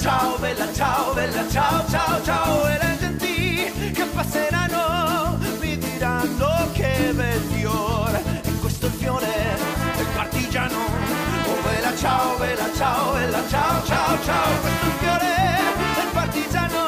ciao, bella ciao, bella ciao, ciao, ciao E le genti che passeranno mi diranno che bel fiore E questo fiore del partigiano. Oh bella ciao, bella ciao, bella ciao, ciao, ciao Questo fiore del partigiano.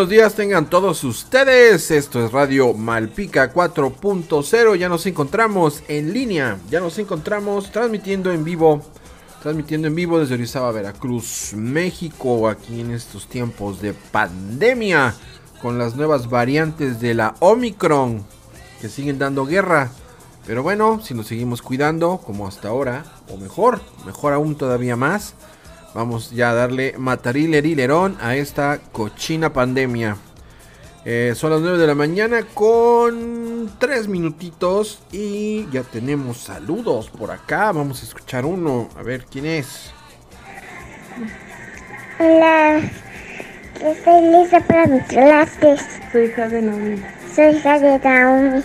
Buenos días, tengan todos ustedes. Esto es Radio Malpica 4.0. Ya nos encontramos en línea. Ya nos encontramos transmitiendo en vivo. Transmitiendo en vivo desde Orizaba, Veracruz, México. Aquí en estos tiempos de pandemia. Con las nuevas variantes de la Omicron. Que siguen dando guerra. Pero bueno, si nos seguimos cuidando como hasta ahora. O mejor, mejor aún todavía más. Vamos ya a darle matarilerón a esta cochina pandemia. Eh, son las 9 de la mañana con 3 minutitos y ya tenemos saludos por acá. Vamos a escuchar uno, a ver quién es. Hola, estoy lista para mis clases. Soy hija de Naomi. Soy hija de Naomi.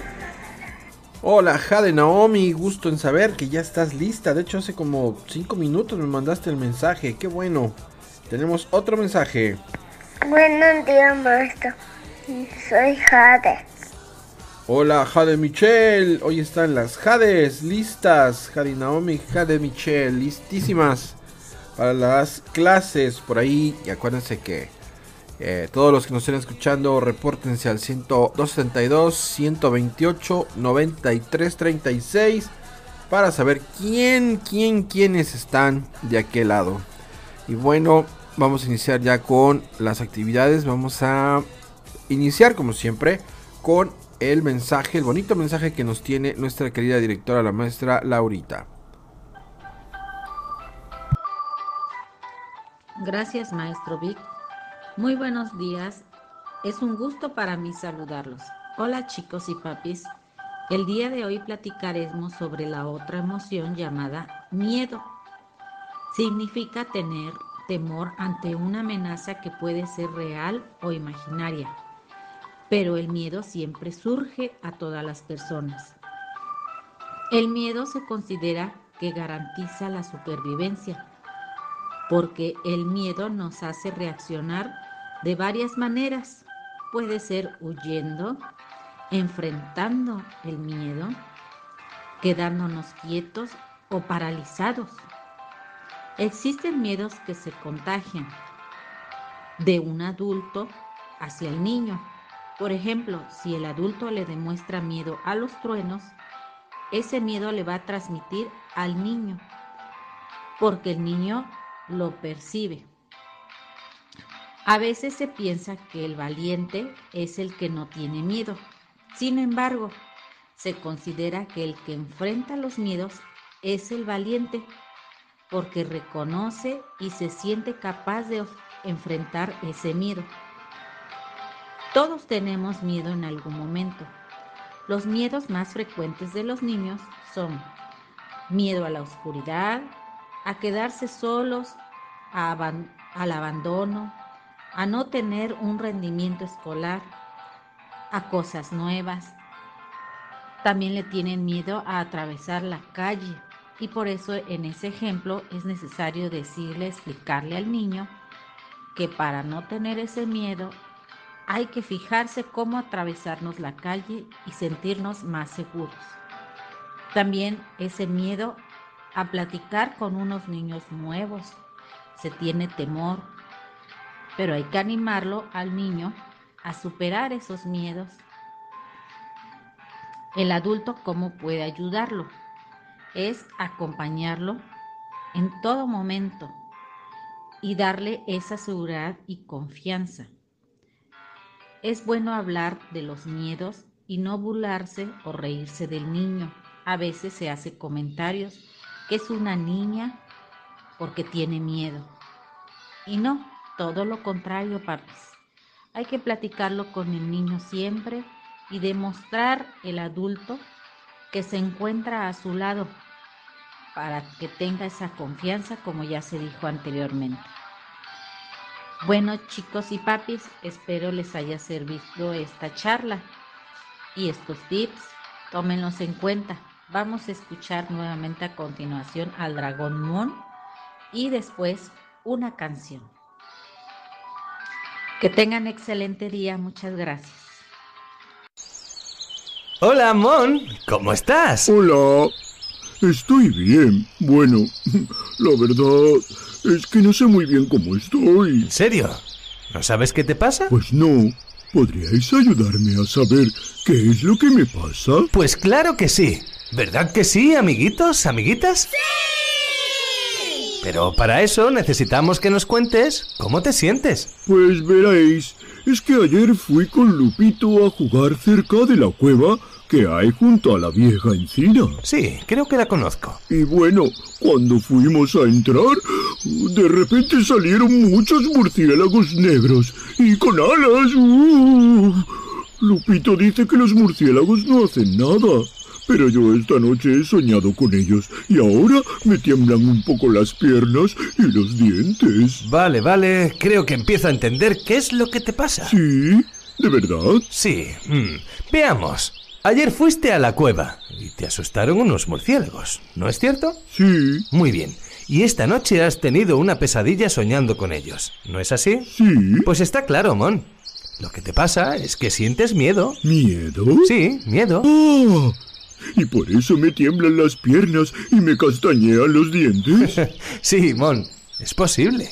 Hola, Jade Naomi, gusto en saber que ya estás lista. De hecho, hace como 5 minutos me mandaste el mensaje, qué bueno. Tenemos otro mensaje. Buenos días, maestro. Soy Jade. Hola, Jade Michelle. Hoy están las Jades listas. Jade Naomi, Jade Michelle, listísimas para las clases por ahí. Y acuérdense que eh, todos los que nos estén escuchando, repórtense al 100 272 128 93 36 para saber quién, quién, quiénes están de aquel lado. Y bueno, vamos a iniciar ya con las actividades. Vamos a iniciar como siempre con el mensaje, el bonito mensaje que nos tiene nuestra querida directora, la maestra Laurita. Gracias, maestro Vic. Muy buenos días. Es un gusto para mí saludarlos. Hola, chicos y papis. El día de hoy platicaremos sobre la otra emoción llamada miedo. Significa tener temor ante una amenaza que puede ser real o imaginaria. Pero el miedo siempre surge a todas las personas. El miedo se considera que garantiza la supervivencia porque el miedo nos hace reaccionar de varias maneras. Puede ser huyendo, enfrentando el miedo, quedándonos quietos o paralizados. Existen miedos que se contagian de un adulto hacia el niño. Por ejemplo, si el adulto le demuestra miedo a los truenos, ese miedo le va a transmitir al niño, porque el niño lo percibe. A veces se piensa que el valiente es el que no tiene miedo. Sin embargo, se considera que el que enfrenta los miedos es el valiente porque reconoce y se siente capaz de enfrentar ese miedo. Todos tenemos miedo en algún momento. Los miedos más frecuentes de los niños son miedo a la oscuridad, a quedarse solos, al abandono, a no tener un rendimiento escolar, a cosas nuevas. También le tienen miedo a atravesar la calle y por eso en ese ejemplo es necesario decirle, explicarle al niño que para no tener ese miedo hay que fijarse cómo atravesarnos la calle y sentirnos más seguros. También ese miedo a platicar con unos niños nuevos. Se tiene temor, pero hay que animarlo al niño a superar esos miedos. El adulto, ¿cómo puede ayudarlo? Es acompañarlo en todo momento y darle esa seguridad y confianza. Es bueno hablar de los miedos y no burlarse o reírse del niño. A veces se hace comentarios que es una niña porque tiene miedo. Y no, todo lo contrario, papis. Hay que platicarlo con el niño siempre y demostrar el adulto que se encuentra a su lado para que tenga esa confianza como ya se dijo anteriormente. Bueno chicos y papis, espero les haya servido esta charla y estos tips, tómenlos en cuenta. Vamos a escuchar nuevamente a continuación al Dragón Moon y después una canción. Que tengan excelente día, muchas gracias. Hola, Mon, ¿cómo estás? Hola, estoy bien. Bueno, la verdad es que no sé muy bien cómo estoy. ¿En serio? ¿No sabes qué te pasa? Pues no. ¿Podríais ayudarme a saber qué es lo que me pasa? Pues claro que sí. ¿Verdad que sí, amiguitos, amiguitas? ¡Sí! Pero para eso necesitamos que nos cuentes cómo te sientes. Pues veréis, es que ayer fui con Lupito a jugar cerca de la cueva que hay junto a la vieja encina. Sí, creo que la conozco. Y bueno, cuando fuimos a entrar, de repente salieron muchos murciélagos negros y con alas. ¡uh! Lupito dice que los murciélagos no hacen nada. Pero yo esta noche he soñado con ellos y ahora me tiemblan un poco las piernas y los dientes. Vale, vale, creo que empiezo a entender qué es lo que te pasa. ¿Sí? ¿De verdad? Sí. mm, Veamos. Ayer fuiste a la cueva y te asustaron unos murciélagos, ¿no es cierto? Sí, Muy bien. Y esta noche has tenido una pesadilla soñando con ellos, ¿no es así? sí. Pues está claro, Mon. Lo que te pasa es que sientes miedo. ¿Miedo? Sí, miedo. ¡Ah! Y por eso me tiemblan las piernas y me castañean los dientes. Sí, Mon, es posible.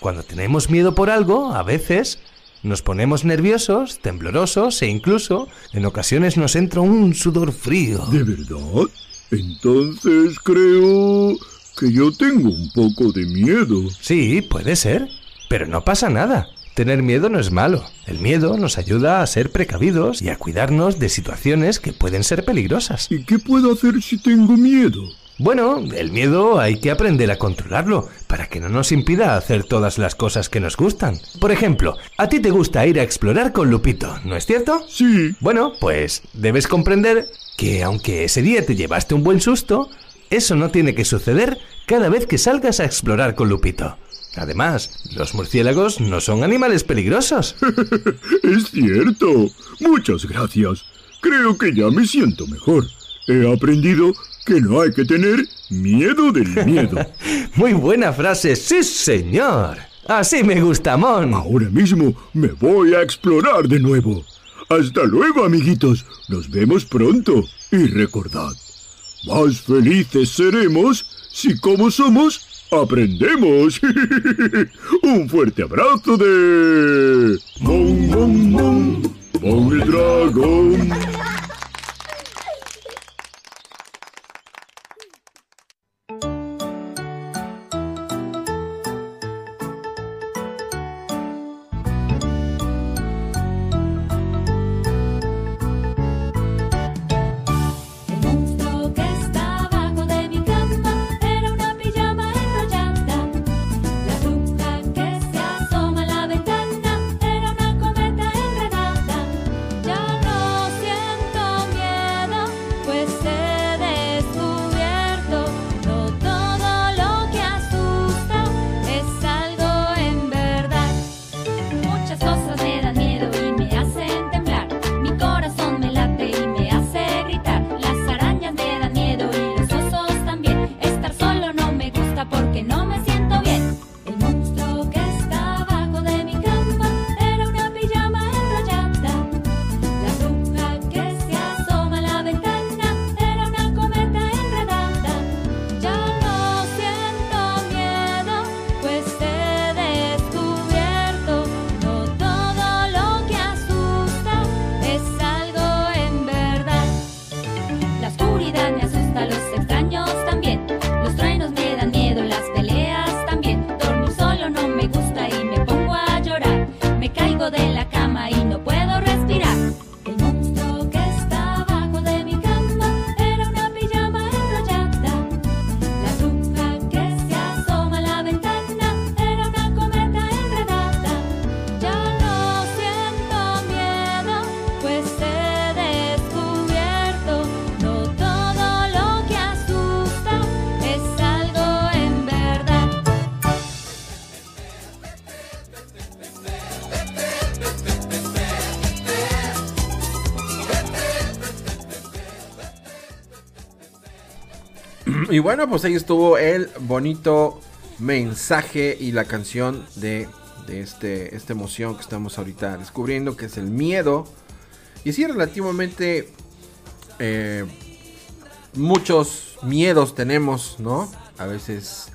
Cuando tenemos miedo por algo, a veces nos ponemos nerviosos, temblorosos e incluso en ocasiones nos entra un sudor frío. ¿De verdad? Entonces creo que yo tengo un poco de miedo. Sí, puede ser, pero no pasa nada. Tener miedo no es malo. El miedo nos ayuda a ser precavidos y a cuidarnos de situaciones que pueden ser peligrosas. ¿Y qué puedo hacer si tengo miedo? Bueno, el miedo hay que aprender a controlarlo para que no nos impida hacer todas las cosas que nos gustan. Por ejemplo, a ti te gusta ir a explorar con Lupito, ¿no es cierto? Sí, Bueno, pues debes comprender que aunque ese día te llevaste un buen susto, eso no tiene que suceder cada vez que salgas a explorar con Lupito. Además, los murciélagos no son animales peligrosos. es cierto. Muchas gracias. Creo que ya me siento mejor. He aprendido que no hay que tener miedo del miedo. Muy buena frase, sí señor. Así me gusta, Mon. Ahora mismo me voy a explorar de nuevo. Hasta luego, amiguitos. Nos vemos pronto. Y recordad, más felices seremos si como somos, aprendemos. Un fuerte abrazo de... Mon, mon, mon, mon el dragón. Bueno, pues ahí estuvo el bonito mensaje y la canción de, de este, esta emoción que estamos ahorita descubriendo, que es el miedo. Y sí, relativamente eh, muchos miedos tenemos, ¿no? A veces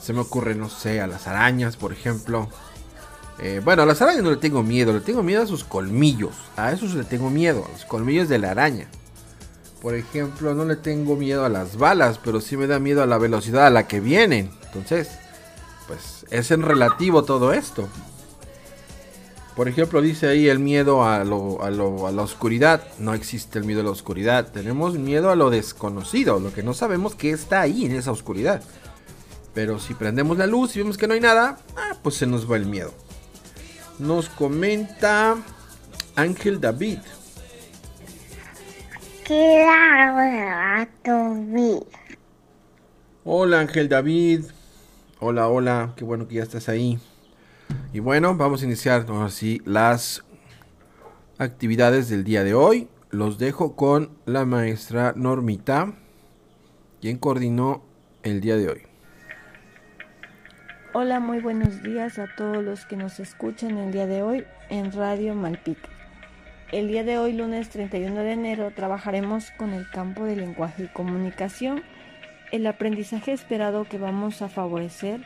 se me ocurre, no sé, a las arañas, por ejemplo. Eh, bueno, a las arañas no le tengo miedo, le tengo miedo a sus colmillos. A esos le tengo miedo, a los colmillos de la araña. Por ejemplo, no le tengo miedo a las balas, pero sí me da miedo a la velocidad a la que vienen. Entonces, pues es en relativo todo esto. Por ejemplo, dice ahí el miedo a, lo, a, lo- a la oscuridad. No existe el miedo a la oscuridad. Tenemos miedo a lo desconocido, lo que no sabemos que está ahí en esa oscuridad. Pero si prendemos la luz y vemos que no hay nada, ah, pues se nos va el miedo. Nos comenta Ángel David. ¿Qué va a tu Hola Ángel David. Hola, hola. Qué bueno que ya estás ahí. Y bueno, vamos a iniciar ahora sí las actividades del día de hoy. Los dejo con la maestra Normita, quien coordinó el día de hoy. Hola, muy buenos días a todos los que nos escuchan el día de hoy en Radio Malpica. El día de hoy, lunes 31 de enero, trabajaremos con el campo de lenguaje y comunicación. El aprendizaje esperado que vamos a favorecer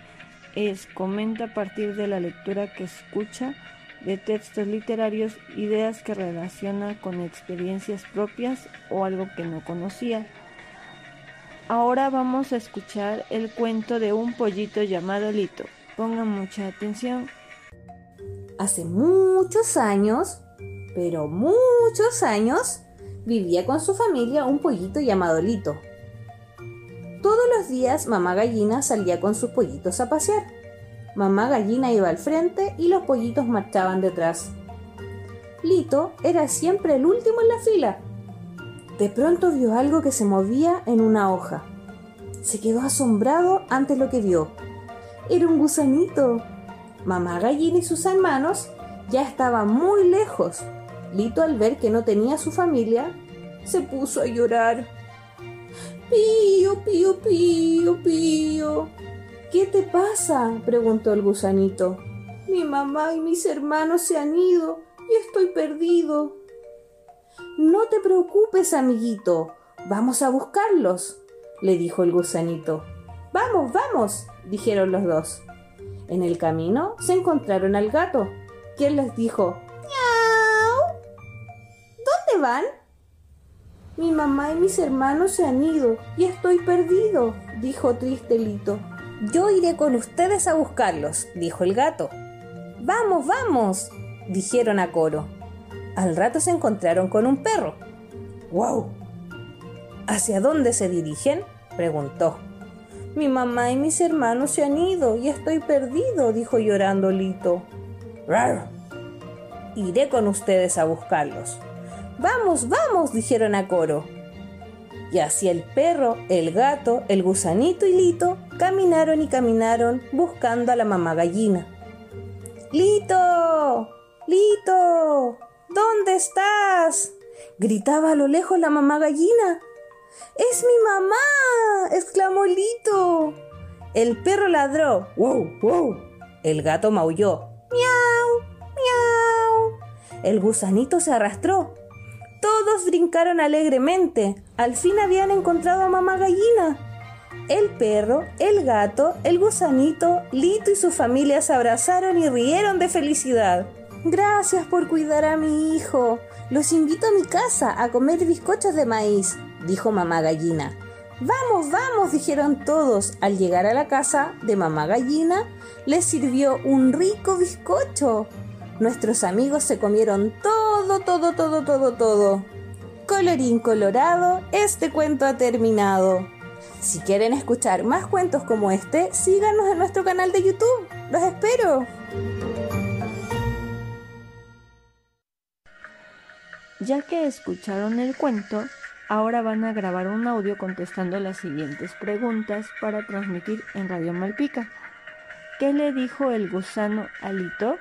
es comenta a partir de la lectura que escucha de textos literarios ideas que relaciona con experiencias propias o algo que no conocía. Ahora vamos a escuchar el cuento de un pollito llamado Lito. Pongan mucha atención. Hace muchos años, pero muchos años, vivía con su familia un pollito llamado Lito. Todos los días mamá gallina salía con sus pollitos a pasear. Mamá gallina iba al frente y los pollitos marchaban detrás. Lito era siempre el último en la fila. De pronto vio algo que se movía en una hoja. Se quedó asombrado ante lo que vio. Era un gusanito. Mamá gallina y sus hermanos ya estaban muy lejos. Lito al ver que no tenía su familia, se puso a llorar. Pío, pío, pío, pío. ¿Qué te pasa? preguntó el gusanito. Mi mamá y mis hermanos se han ido y estoy perdido. No te preocupes, amiguito. Vamos a buscarlos. le dijo el gusanito. Vamos, vamos, dijeron los dos. En el camino se encontraron al gato, quien les dijo, ¡Miau! ¿Dónde van? Mi mamá y mis hermanos se han ido y estoy perdido, dijo Tristelito. Yo iré con ustedes a buscarlos, dijo el gato. Vamos, vamos, dijeron a coro. Al rato se encontraron con un perro. ¡Wow! ¿Hacia dónde se dirigen? preguntó. Mi mamá y mis hermanos se han ido y estoy perdido, dijo llorando Lito. ¡Rar! Iré con ustedes a buscarlos. Vamos, vamos, dijeron a coro. Y así el perro, el gato, el gusanito y Lito caminaron y caminaron buscando a la mamá gallina. ¡Lito! ¡Lito! ¿Dónde estás? gritaba a lo lejos la mamá gallina. ¡Es mi mamá! exclamó Lito. El perro ladró. ¡Wow! ¡Wow! El gato maulló. ¡Miau! ¡Miau! El gusanito se arrastró. Todos brincaron alegremente. Al fin habían encontrado a mamá gallina. El perro, el gato, el gusanito, Lito y su familia se abrazaron y rieron de felicidad. Gracias por cuidar a mi hijo. Los invito a mi casa a comer bizcochos de maíz, dijo mamá gallina. Vamos, vamos, dijeron todos. Al llegar a la casa de mamá gallina, les sirvió un rico bizcocho. Nuestros amigos se comieron todo, todo, todo, todo, todo. Colorín colorado, este cuento ha terminado. Si quieren escuchar más cuentos como este, síganos en nuestro canal de YouTube. Los espero. Ya que escucharon el cuento, ahora van a grabar un audio contestando las siguientes preguntas para transmitir en Radio Malpica. ¿Qué le dijo el gusano a Lito?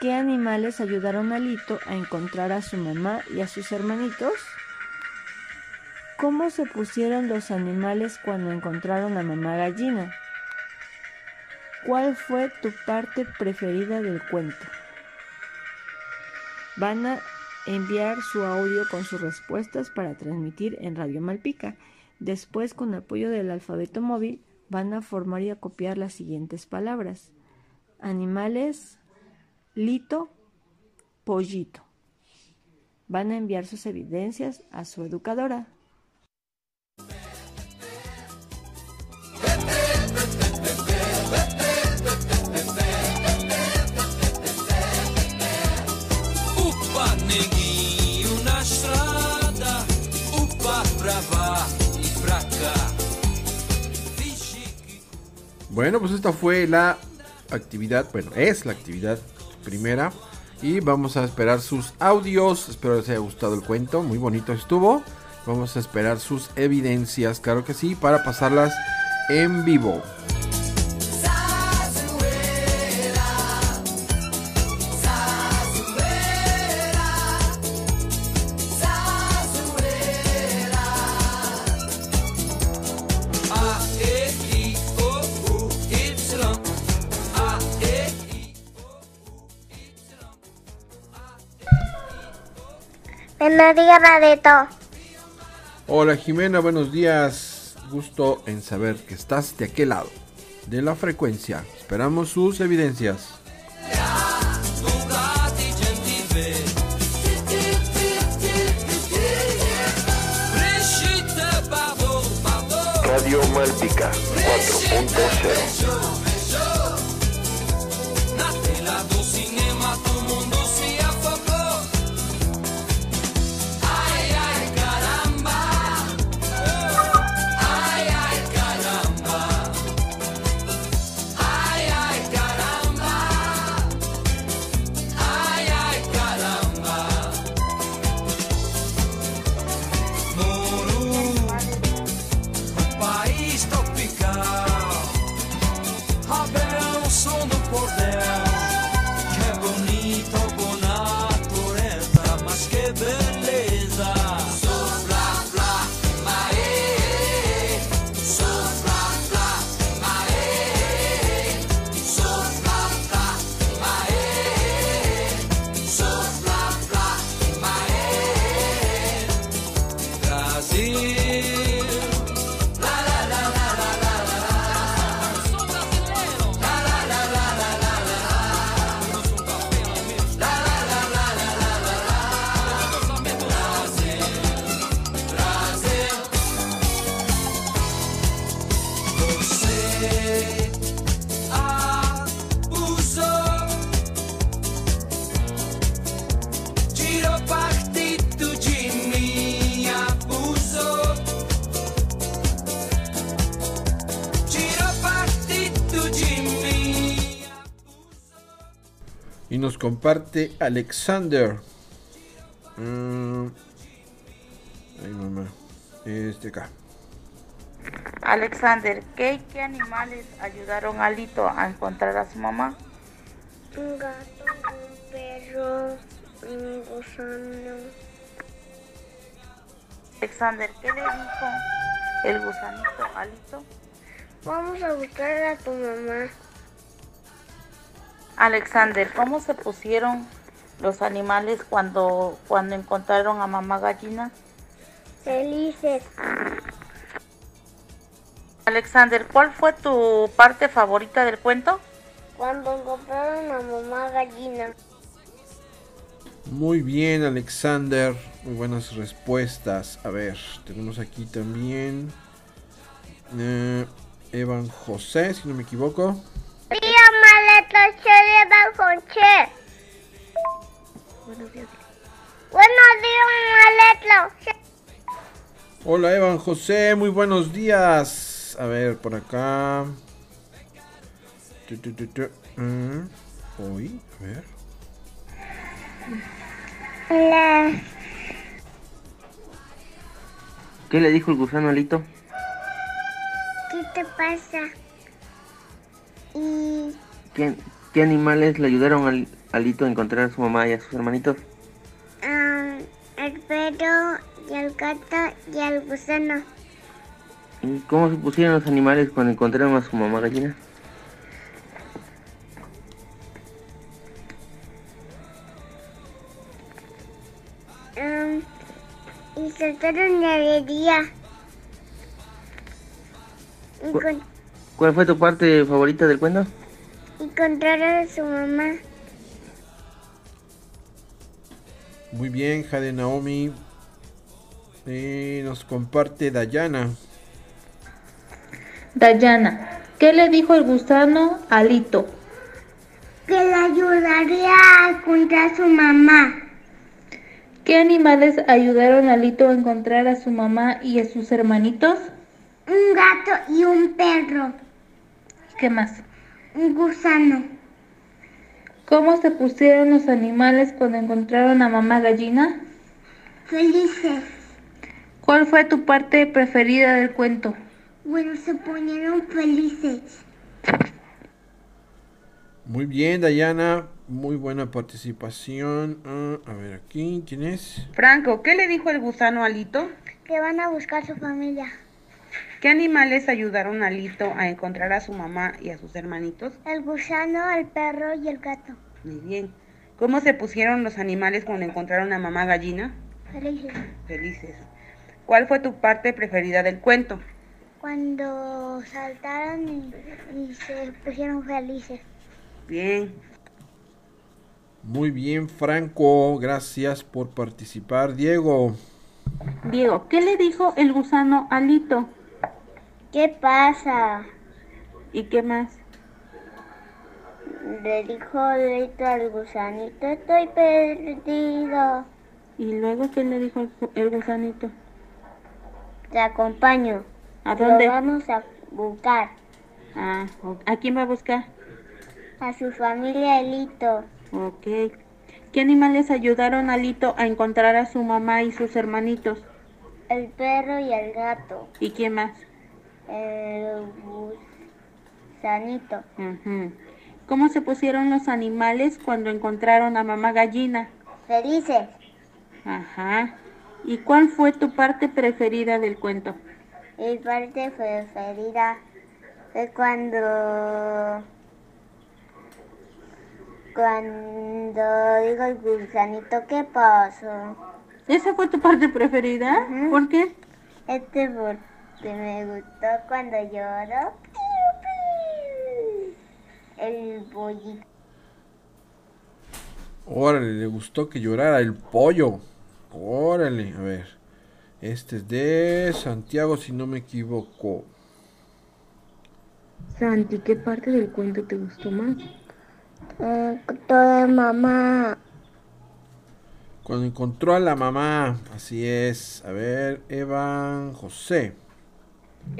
¿Qué animales ayudaron a Lito a encontrar a su mamá y a sus hermanitos? ¿Cómo se pusieron los animales cuando encontraron a mamá gallina? ¿Cuál fue tu parte preferida del cuento? Van a enviar su audio con sus respuestas para transmitir en Radio Malpica. Después, con apoyo del alfabeto móvil, van a formar y a copiar las siguientes palabras. Animales, lito, pollito. Van a enviar sus evidencias a su educadora. Bueno, pues esta fue la actividad, bueno, es la actividad primera. Y vamos a esperar sus audios. Espero les haya gustado el cuento. Muy bonito estuvo. Vamos a esperar sus evidencias, claro que sí, para pasarlas en vivo. Hola Jimena, buenos días. Gusto en saber que estás de aquel lado de la frecuencia. Esperamos sus evidencias. Radio Malpica 4.0 Y nos comparte Alexander. Mm. Ay, mamá. Este acá. Alexander, ¿qué animales ayudaron a Lito a encontrar a su mamá? Un gato, un perro, un gusano. Alexander, ¿qué le dijo el gusanito a Lito? Vamos a buscar a tu mamá. Alexander, ¿cómo se pusieron los animales cuando, cuando encontraron a mamá gallina? Felices. Alexander, ¿cuál fue tu parte favorita del cuento? Cuando encontraron a mamá gallina. Muy bien, Alexander. Muy buenas respuestas. A ver, tenemos aquí también. eh, Evan José, si no me equivoco. Buenos días. Buenos días. Hola, Evan José. Muy buenos días. A ver, por acá. Tu, tu, tu, tu. Mm, Hoy, a ver. Hola. ¿Qué le dijo el gusano a Lito? ¿Qué te pasa? Y ¿Qué, qué animales le ayudaron al- a Lito a encontrar a su mamá y a sus hermanitos? ah, el perro y el gato y el gusano. ¿Y cómo se pusieron los animales cuando encontraron a su mamá gallina? Ah, y saltaron la alegría. ¿Cuál fue tu parte favorita del cuento? Encontraron a su mamá. Muy bien, Jade Naomi. Y nos comparte Dayana. Dayana, ¿qué le dijo el gusano a Lito? Que le ayudaría a encontrar a su mamá. ¿Qué animales ayudaron a Lito a encontrar a su mamá y a sus hermanitos? Un gato y un perro. ¿Qué más? Un gusano. ¿Cómo se pusieron los animales cuando encontraron a mamá gallina? Felices. ¿Cuál fue tu parte preferida del cuento? Bueno, se ponieron felices. Muy bien, Dayana. Muy buena participación. Ah, a ver aquí, ¿quién es? Franco, ¿qué le dijo el gusano a Lito? Que van a buscar a su familia. ¿Qué animales ayudaron a Lito a encontrar a su mamá y a sus hermanitos? El gusano, el perro y el gato. Muy bien. ¿Cómo se pusieron los animales cuando encontraron a mamá gallina? Felices. Felices. ¿Cuál fue tu parte preferida del cuento? Cuando saltaron y, y se pusieron felices. Bien. Muy bien, Franco. Gracias por participar. Diego. Diego, ¿qué le dijo el gusano a Lito? ¿Qué pasa? ¿Y qué más? Le dijo Lito al gusanito, estoy perdido. ¿Y luego qué le dijo el, gu- el gusanito? Te acompaño. ¿A Lo dónde? vamos a buscar. Ah, ¿a quién va a buscar? A su familia Lito. Ok. ¿Qué animales ayudaron a Lito a encontrar a su mamá y sus hermanitos? El perro y el gato. ¿Y quién más? El gusanito. ¿Cómo se pusieron los animales cuando encontraron a mamá gallina? Felices. Ajá. ¿Y cuál fue tu parte preferida del cuento? Mi parte preferida fue cuando cuando digo el gusanito, ¿qué pasó? ¿Esa fue tu parte preferida? ¿Por qué? Este porque me gustó cuando lloró. El pollito. Órale, le gustó que llorara el pollo. Órale, a ver. Este es de Santiago, si no me equivoco. Santi, ¿qué parte del cuento te gustó más? toda mamá. Cuando encontró a la mamá, así es. A ver, Evan José.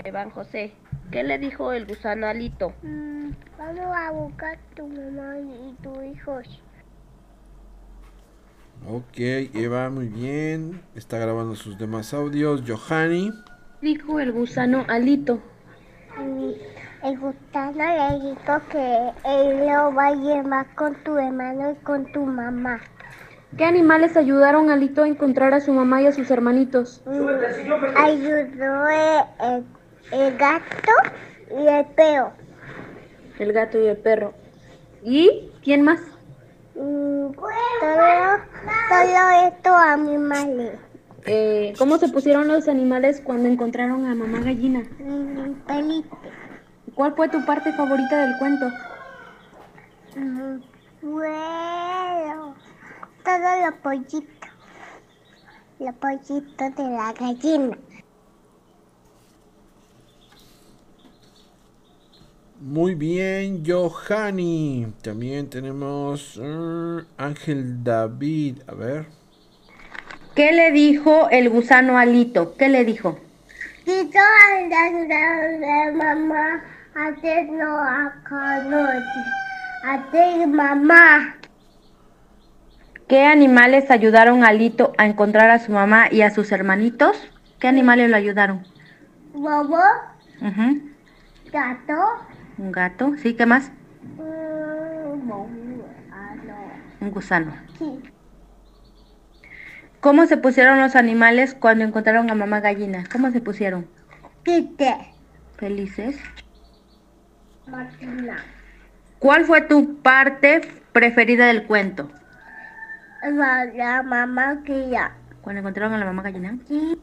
Evan José, ¿qué le dijo el gusano a Lito? Mm, vamos a buscar tu mamá y tus hijos. Ok, Eva, muy bien. Está grabando sus demás audios. Johanny. Dijo el gusano Alito. El gusano le dijo que él lo va a llevar con tu hermano y con tu mamá. ¿Qué animales ayudaron a Alito a encontrar a su mamá y a sus hermanitos? Mm, Ayudó el, el- gato y el perro. El gato y el perro. ¿Y quién más? Mm, Todo, todo esto a mi madre. Eh, ¿Cómo se pusieron los animales cuando encontraron a mamá gallina? Mm, Felipe. ¿Cuál fue tu parte favorita del cuento? Mm, Bueno, todos los pollitos. Los pollitos de la gallina. Muy bien, Johanny. También tenemos mm, Ángel David. A ver. ¿Qué le dijo el gusano Alito? ¿Qué le dijo? Quito andar de mamá, hacer no. Hacer mamá. ¿Qué animales ayudaron a Alito a encontrar a su mamá y a sus hermanitos? ¿Qué animales lo ayudaron? Bobo, gato. Un gato, ¿sí? ¿Qué más? Un gusano. Sí. ¿Cómo se pusieron los animales cuando encontraron a mamá gallina? ¿Cómo se pusieron? Quite. Felices. Martina. ¿Cuál fue tu parte preferida del cuento? La, la mamá ya. Cuando encontraron a la mamá gallina. Sí.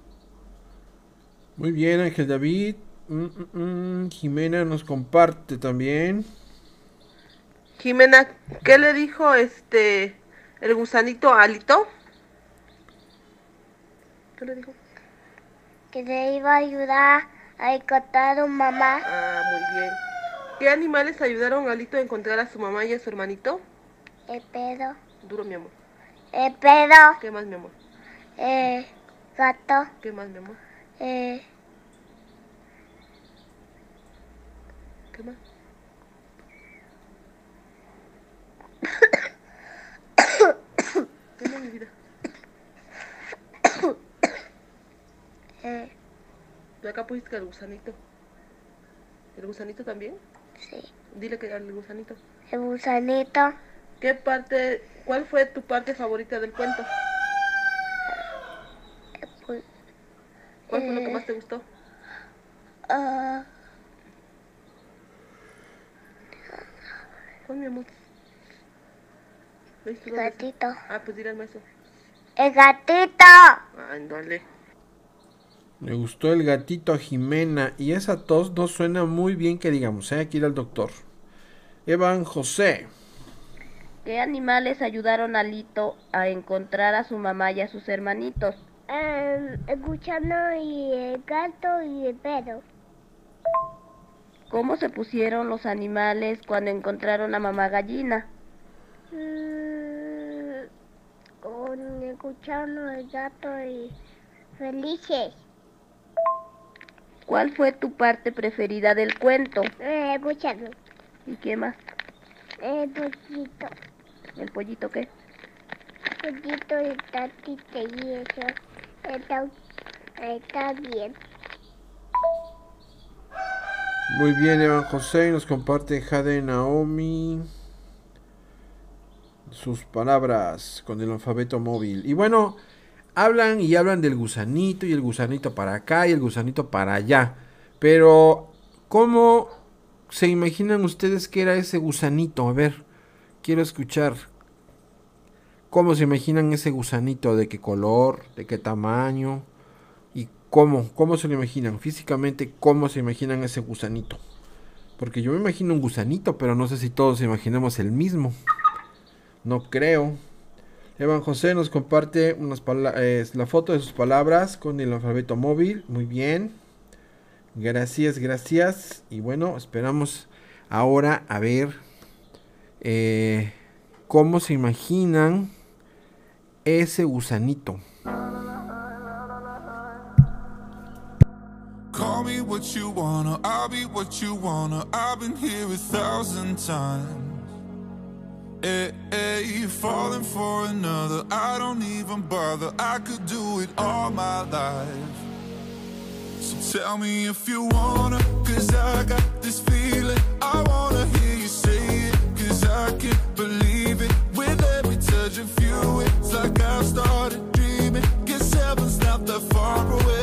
Muy bien, Ángel David. Mm, mm, mm, Jimena nos comparte también. Jimena, ¿qué le dijo este el gusanito a Alito? ¿Qué le dijo? Que le iba a ayudar a encontrar a mamá. Ah, muy bien. ¿Qué animales ayudaron a Alito a encontrar a su mamá y a su hermanito? El pedo. Duro, mi amor. El pedo. ¿Qué más, mi amor? El gato. ¿Qué más, mi amor? Eh, ¿Qué más? ¿Qué más, mi vida? eh, ¿De acá pusiste el gusanito? ¿El gusanito también? sí. Dile que el gusanito. El gusanito. ¿Qué parte, cuál fue tu parte favorita del cuento? Pues, ¿Cuál fue lo que eh, más te gustó? ah, ¿Cuál, mi amor? ¿Ves tú el gatito. Ah, pues dile al maestro. El gatito. Ándale. Le gustó el gatito a Jimena. Y esa tos no suena muy bien que digamos. ¿eh? Aquí ir al doctor. Evan José. ¿Qué animales ayudaron a Alito a encontrar a su mamá y a sus hermanitos? El gusano y el gato y el perro. ¿Cómo se pusieron los animales cuando encontraron a mamá gallina? Mm, con el gusano, el gato y felices. ¿Cuál fue tu parte preferida del cuento? El gusano. ¿Y qué más? El pollito. ¿El pollito qué? Pollito y tatita y eso. Está, está bien. Muy bien, Evan José. Nos comparte Jade Naomi. Sus palabras con el alfabeto móvil. Y bueno, hablan y hablan del gusanito y el gusanito para acá y el gusanito para allá. Pero, ¿cómo se imaginan ustedes que era ese gusanito? A ver, quiero escuchar. ¿Cómo se imaginan ese gusanito? ¿De qué color? ¿De qué tamaño? ¿Y cómo? ¿Cómo se lo imaginan? Físicamente, ¿cómo se imaginan ese gusanito? Porque yo me imagino un gusanito, pero no sé si todos imaginamos el mismo. No creo. Evan José nos comparte unas eh, la foto de sus palabras con el alfabeto móvil. Muy bien. Gracias, gracias. Y bueno, esperamos ahora a ver eh, cómo se imaginan ese gusanito. What you wanna, I'll be what you wanna. I've been here a thousand times. Eh, Ayy, falling for another, I don't even bother. I could do it all my life. So tell me if you wanna, cause I got this feeling. I wanna hear you say it, cause I can't believe it. With every touch of you, it's like I've started dreaming. Guess heaven's not that far away.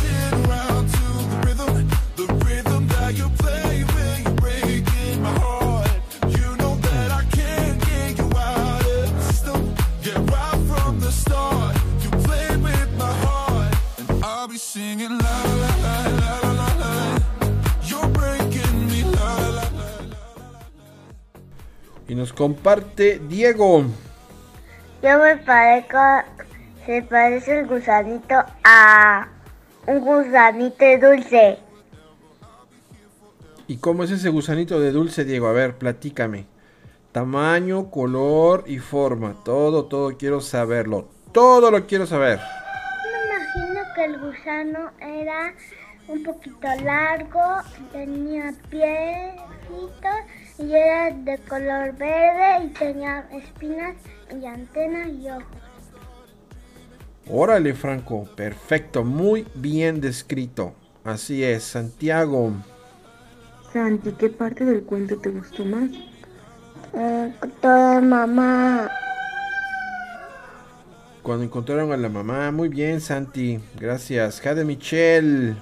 Y nos comparte Diego. Yo me parezco, se parece el gusanito a un gusanito dulce. ¿Y cómo es ese gusanito de dulce, Diego? A ver, platícame. Tamaño, color y forma. Todo, todo quiero saberlo. Todo lo quiero saber. Me imagino que el gusano era un poquito largo, tenía piecitos y era de color verde y tenía espinas y antenas y ojos. Órale, Franco. Perfecto. Muy bien descrito. Así es, Santiago. Santi, ¿qué parte del cuento te gustó más? Eh, toda mamá. Cuando encontraron a la mamá. Muy bien, Santi. Gracias. Jade Michelle.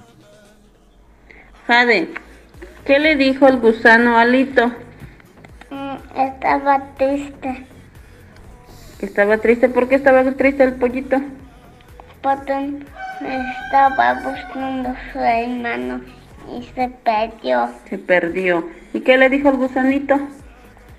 Jade, ¿qué le dijo el gusano a Alito? Estaba triste estaba triste. ¿Por qué estaba triste el pollito? porque estaba buscando su hermano y se perdió. Se perdió. ¿Y qué le dijo el gusanito?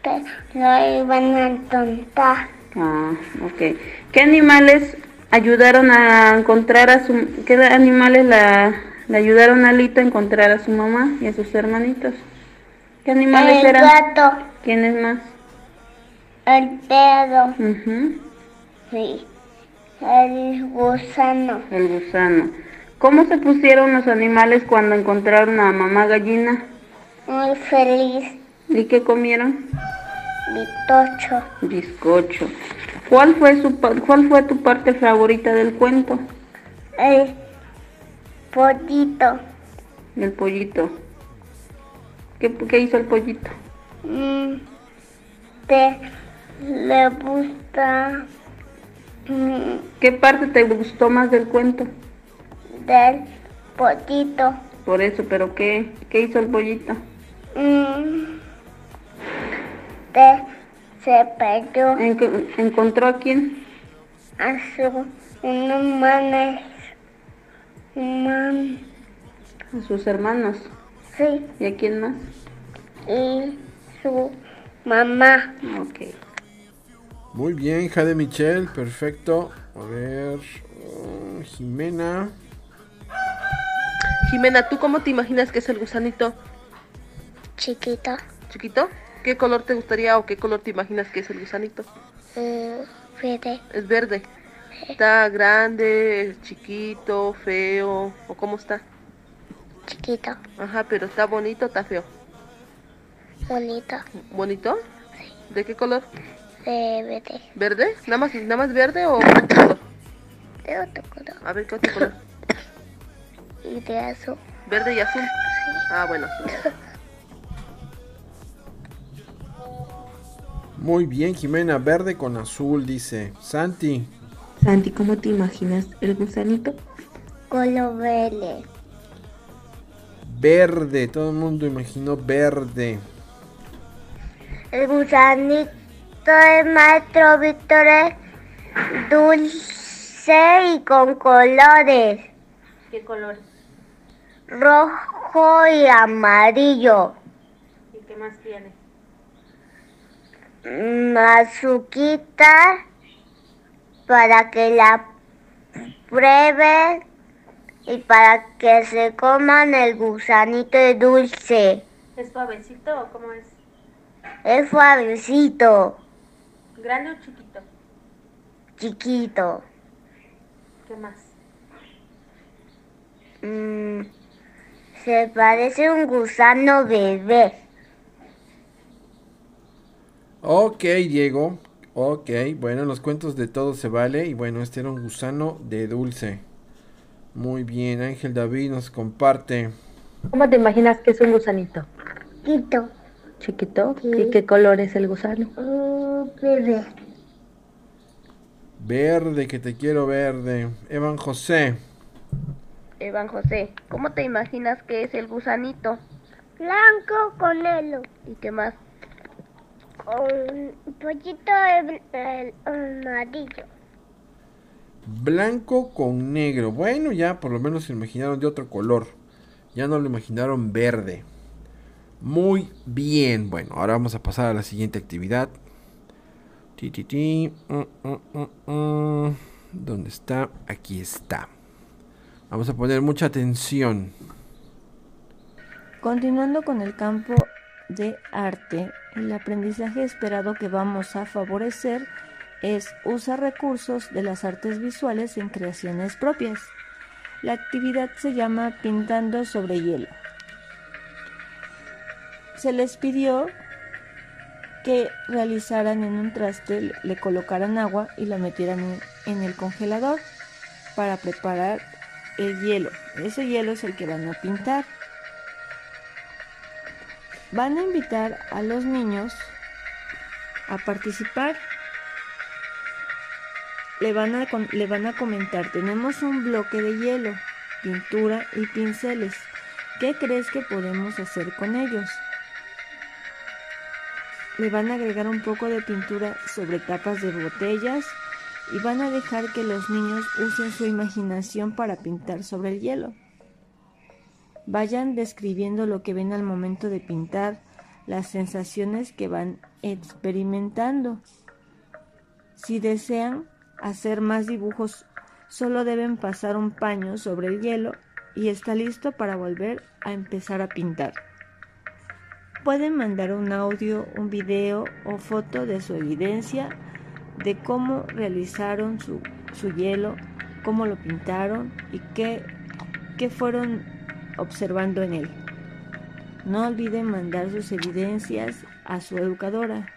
Que lo iban a tontar. Ah, ok. ¿Qué animales ayudaron a encontrar a su... ¿Qué animales la, le ayudaron a Alito a encontrar a su mamá y a sus hermanitos? ¿Qué animales El eran? gato, ¿Quiénes más? el perro, Ujú, sí, el gusano. El gusano. ¿Cómo se pusieron los animales cuando encontraron a mamá gallina? Muy feliz, ¿Y qué comieron? bitocho, Bizcocho. ¿Cuál fue, su, ¿Cuál fue tu parte favorita del cuento? el pollito. El pollito. ¿Qué, qué hizo el pollito? Mm, te le gusta mm, ¿Qué parte te gustó más del cuento? del pollito. Por eso, pero ¿qué, qué hizo el pollito? Mm, te se perdió En- ¿Encontró a quién? a su. Human, A sus hermanos. sí, ¿Y a quién más? y su mamá. Ok. Muy bien, Jade Michelle. Perfecto. A ver. uh, Jimena. Jimena, ¿tú cómo te imaginas que es el gusanito? Chiquito. ¿Chiquito? ¿Qué color te gustaría o qué color te imaginas que es el gusanito? Eh, verde. Es verde. ¿Está grande, chiquito, feo? ¿O cómo está? Chiquito. Ajá, pero ¿está bonito o está feo? Bonito. ¿Bonito? ¿De qué color? De verde. ¿Verde? ¿Nada más, nada más verde o otro color? De otro color. A ver, ¿qué otro color? Y de azul. ¿Verde y azul? Ah, bueno. Muy bien, Jimena. Verde con azul, dice. Santi. Santi, ¿cómo te imaginas el gusanito? Color verde. Verde. Todo el mundo imaginó verde. El gusanito de maestro Víctor es dulce y con colores. ¿Qué color? Rojo y amarillo. ¿Y qué más tiene? Mm, Azuquita para que la prueben y para que se coman el gusanito de dulce. ¿Es suavecito o cómo es? Es suavecito, ¿Grande o chiquito? chiquito. ¿Qué más? Mm, se parece a un gusano bebé. Ok, Diego. Ok, bueno, los cuentos de todo se vale. Y bueno, este era un gusano de dulce. Muy bien, Ángel David nos comparte. ¿Cómo te imaginas que es un gusanito? Chiquito. ¿Y qué color es el gusano? bebé. Verde, que te quiero verde. Evan José. Evan José, ¿cómo te imaginas que es el gusanito? Blanco con helo. ¿Y qué más? Un poquito de el amarillo. Blanco con negro. Bueno, ya por lo menos se imaginaron de otro color. Ya no lo imaginaron verde. Muy bien. Bueno, ahora vamos a pasar a la siguiente actividad. Ti, ti, ti. Mm, mm, mm. ¿Dónde está? Aquí está. Vamos a poner mucha atención. Continuando con el campo de arte, el aprendizaje esperado que vamos a favorecer es usar recursos de las artes visuales en creaciones propias. La actividad se llama Pintando sobre hielo. Se les pidió que realizaran en un traste, le colocaran agua y la metieran en, el congelador para preparar el hielo. Ese hielo es el que van a pintar. Van a invitar a los niños a participar. Le van a, le van a comentar, tenemos un bloque de hielo, pintura y pinceles. ¿Qué crees que podemos hacer con ellos? Le van a agregar un poco de pintura sobre tapas de botellas y van a dejar que los niños usen su imaginación para pintar sobre el hielo. Vayan describiendo lo que ven al momento de pintar, las sensaciones que van experimentando. Si desean hacer más dibujos, solo deben pasar un paño sobre el hielo y está listo para volver a empezar a pintar. Pueden mandar un audio, un video o foto de su evidencia de cómo realizaron su, su hielo, cómo lo pintaron y qué, qué fueron observando en él. No olviden mandar sus evidencias a su educadora.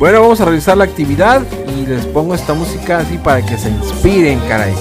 Bueno, vamos a realizar la actividad y les pongo esta música así para que se inspiren, caray.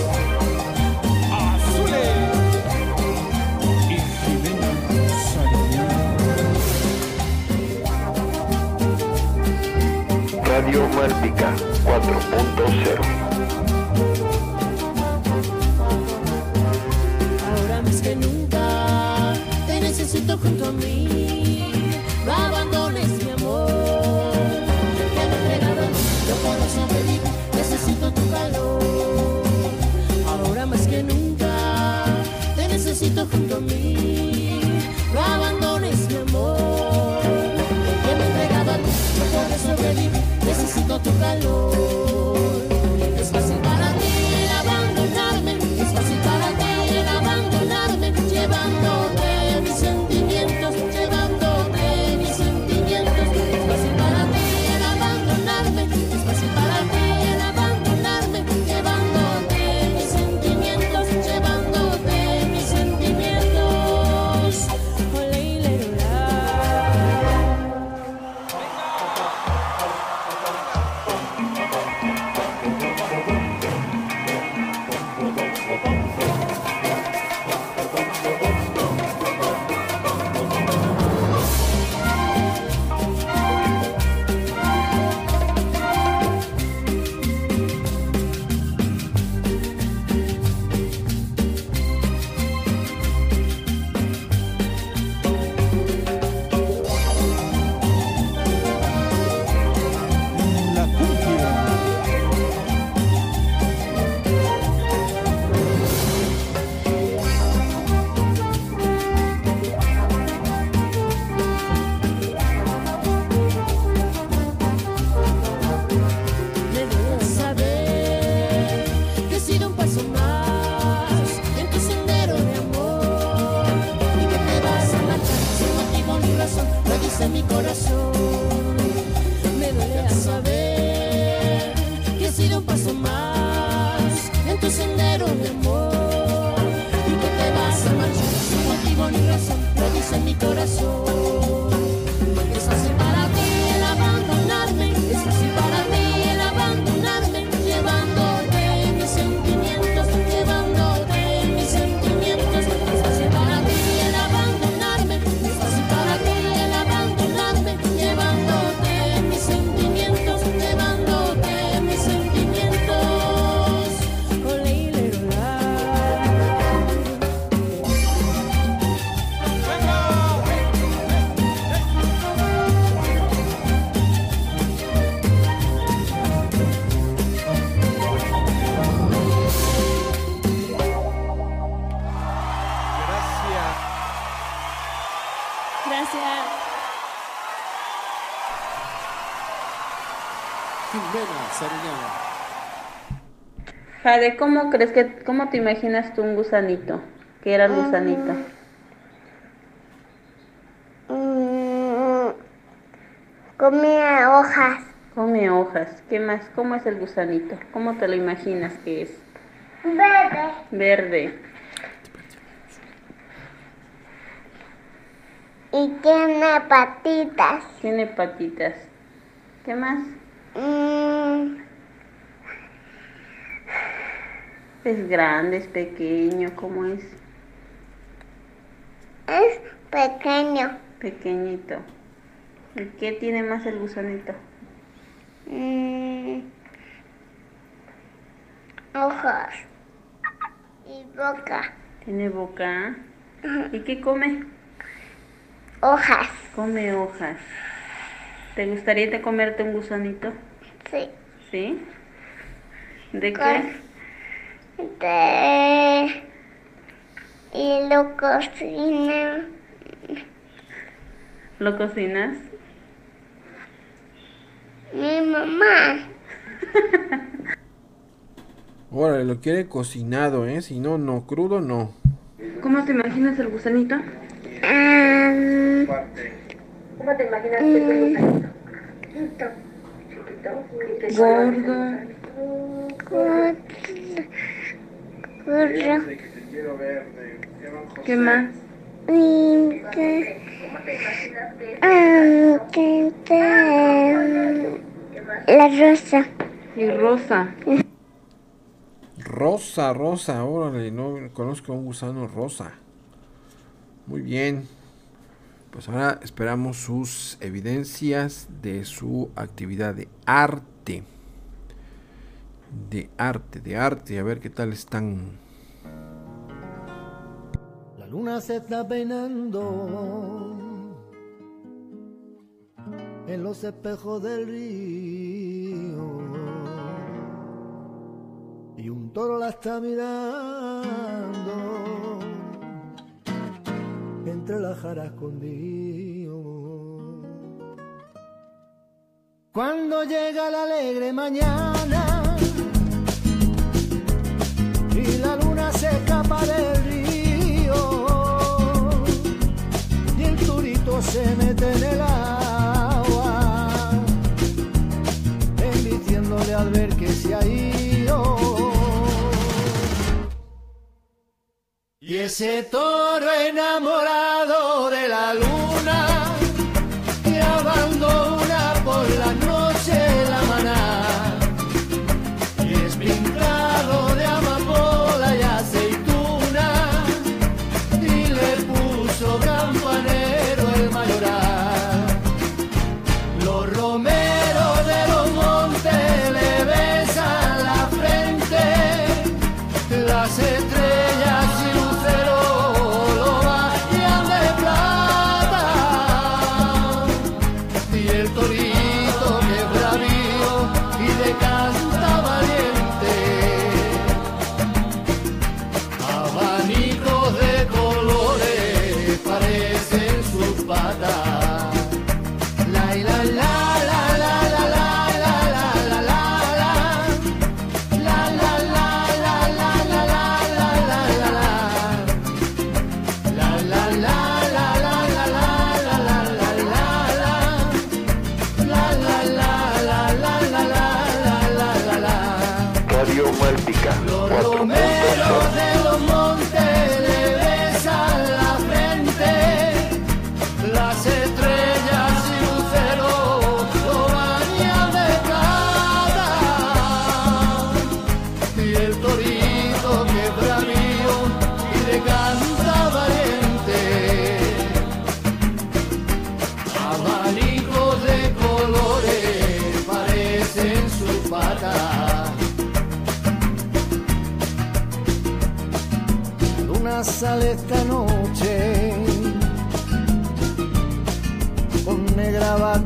mi corazón. Jade, ¿cómo crees que, cómo te imaginas tú un gusanito? ¿Qué era el gusanito? Mm, comía hojas. Come hojas. ¿Qué más? ¿Cómo es el gusanito? ¿Cómo te lo imaginas que es? Verde. Verde. Y tiene patitas. Tiene patitas. ¿Qué más? Mm, Es grande, es pequeño, ¿cómo es? es pequeño. Pequeñito. ¿Y qué tiene más el gusanito? Mm, ojos. Y boca. Tiene boca. ¿Y qué come? Hojas. Come hojas. ¿Te gustaría te comerte un gusanito? Sí. ¿Sí? ¿De Con- qué? De... Y lo cocina. ¿Lo cocinas? Mi mamá. Órale, lo quiere cocinado, ¿eh? Si no, no, crudo no. ¿Cómo te imaginas el gusanito? ¿Cómo te imaginas el gusanito? Gordo. Gordo. ¿Qué más? Ah, La rosa. Y rosa. Rosa, rosa, órale, no conozco un gusano rosa. Muy bien. Pues ahora esperamos sus evidencias de su actividad de arte. De arte, de arte, a ver qué tal están. La luna se está peinando en los espejos del río y un toro la está mirando entre las jaras escondido. Cuando llega la alegre mañana en el agua, emitiéndole al ver que se ha ido. Y ese toro enamorado de la luna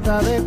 falta de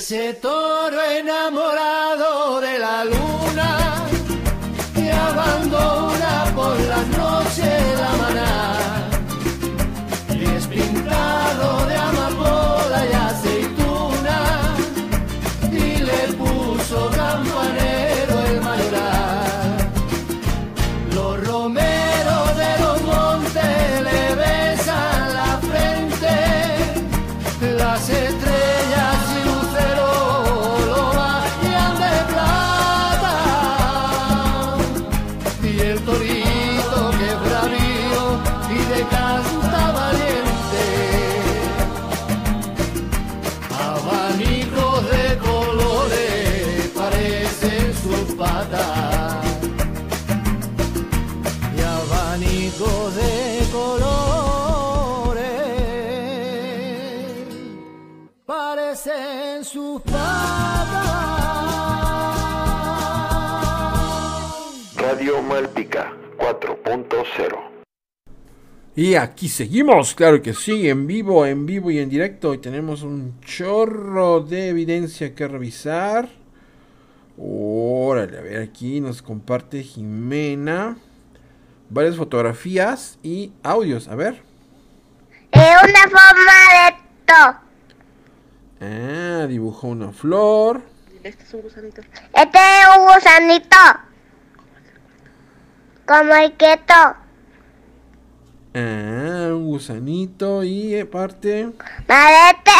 ese toro enamorado de la luna Malpica 4.0 Y aquí seguimos, claro que sí, en vivo, en vivo y en directo. Y tenemos un chorro de evidencia que revisar. Órale, a ver, aquí nos comparte Jimena varias fotografías y audios. A ver. Es una forma de to. Ah, dibujó una flor. Este es un gusanito. Este es un gusanito. Como el keto. Ah, un gusanito y aparte este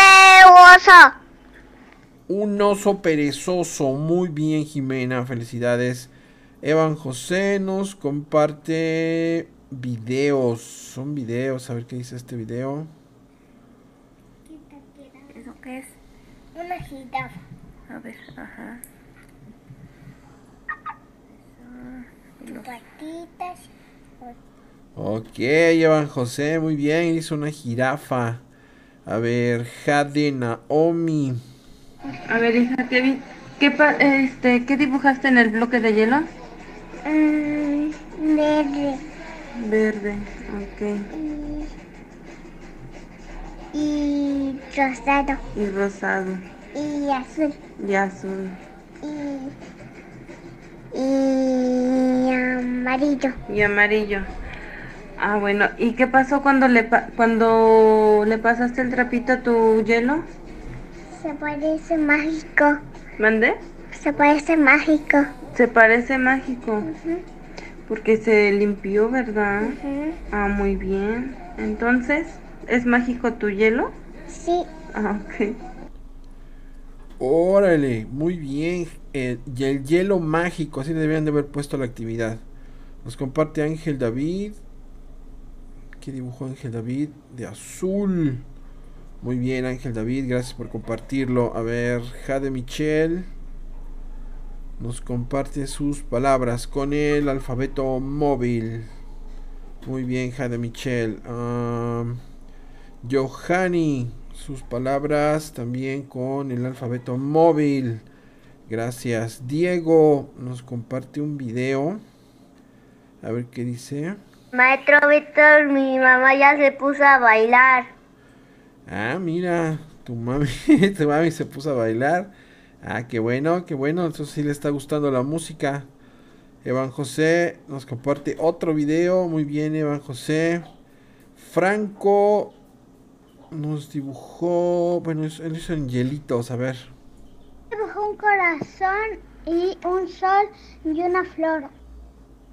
es un oso. un oso perezoso. Muy bien, Jimena, felicidades. Evan José nos comparte videos. Son videos, a ver qué dice este video. ¿Eso qué es? Una jirafa. A ver, ajá. Patitas. Ok, Evan José, muy bien, hizo una jirafa. A ver, Jade Naomi. A ver, hija, ¿qué, vi- qué, pa- este, ¿qué dibujaste en el bloque de hielo? Mm, verde. Verde, ok. Y rosado. Y rosado. Y azul. Y azul. Y, y amarillo. Y amarillo. Ah, bueno. ¿Y qué pasó cuando le, pa- cuando le pasaste el trapito a tu hielo? Se parece mágico. ¿Mandé? Se parece mágico. Se parece mágico. Porque se limpió, ¿verdad? Ah, muy bien. Entonces, ¿es mágico tu hielo? Sí. Ah, ok. Órale, muy bien. El, y el hielo mágico, así le deberían de haber puesto la actividad. Nos comparte Ángel David. ¿Qué dibujó Ángel David? De azul. Muy bien, Ángel David, gracias por compartirlo. A ver, Jade Michel nos comparte sus palabras con el alfabeto móvil. Muy bien, Jade Michel. Sus palabras también con el alfabeto móvil. Gracias. Diego nos comparte un video. A ver qué dice. Maestro Víctor, mi mamá ya se puso a bailar. Ah, mira, tu mami, tu mami se puso a bailar. Ah, qué bueno, qué bueno. Entonces sí le está gustando la música. Evan José nos comparte otro video. Muy bien, Evan José. Franco nos dibujó. Bueno, él hizo en hielitos. A ver. Un corazón y un sol y una flor.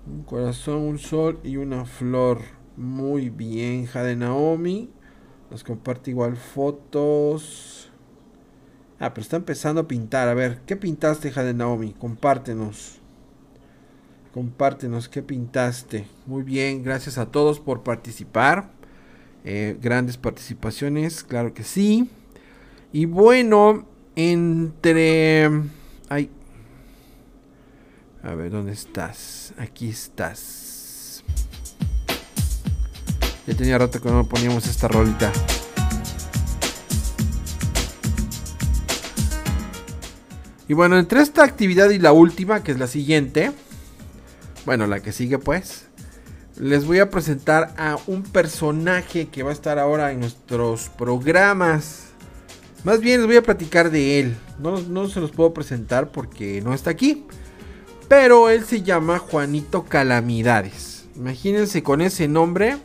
Un corazón, un sol y una flor. Muy bien, Jade Naomi. Nos comparte igual fotos. Ah, pero está empezando a pintar. A ver, ¿qué pintaste, Jade Naomi? Compártenos. Compártenos qué pintaste. Muy bien, gracias a todos por participar. Eh, grandes participaciones, claro que sí. Y bueno, entre... Ay. A ver, ¿dónde estás? Aquí estás. Ya tenía rato que no poníamos esta rolita. Y bueno, entre esta actividad y la última, que es la siguiente, bueno, la que sigue pues, les voy a presentar a un personaje que va a estar ahora en nuestros programas. Más bien les voy a platicar de él. No, no se los puedo presentar porque no está aquí. Pero él se llama Juanito Calamidades. Imagínense con ese nombre.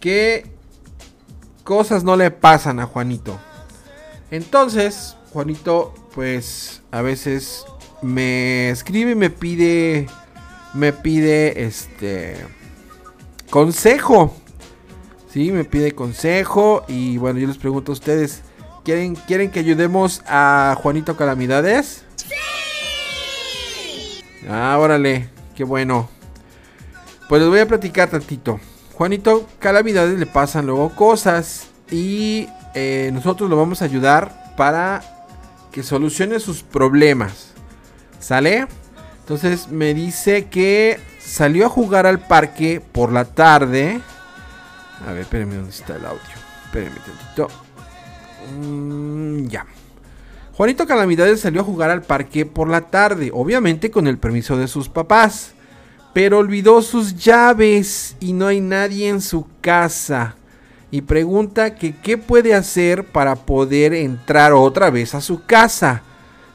¿Qué cosas no le pasan a Juanito? Entonces, Juanito, pues a veces me escribe y me pide. Me pide este. Consejo. Sí, me pide consejo. Y bueno, yo les pregunto a ustedes. ¿Quieren, ¿quieren que ayudemos a Juanito Calamidades? Ah, órale, qué bueno. Pues les voy a platicar tantito. Juanito Calamidades le pasan luego cosas y eh, nosotros lo vamos a ayudar para que solucione sus problemas. ¿Sale? Entonces me dice que salió a jugar al parque por la tarde. A ver, espérenme, ¿dónde está el audio? Espérenme tantito. Mm, ya. Juanito Calamidades salió a jugar al parque por la tarde, obviamente con el permiso de sus papás, pero olvidó sus llaves y no hay nadie en su casa. Y pregunta que qué puede hacer para poder entrar otra vez a su casa.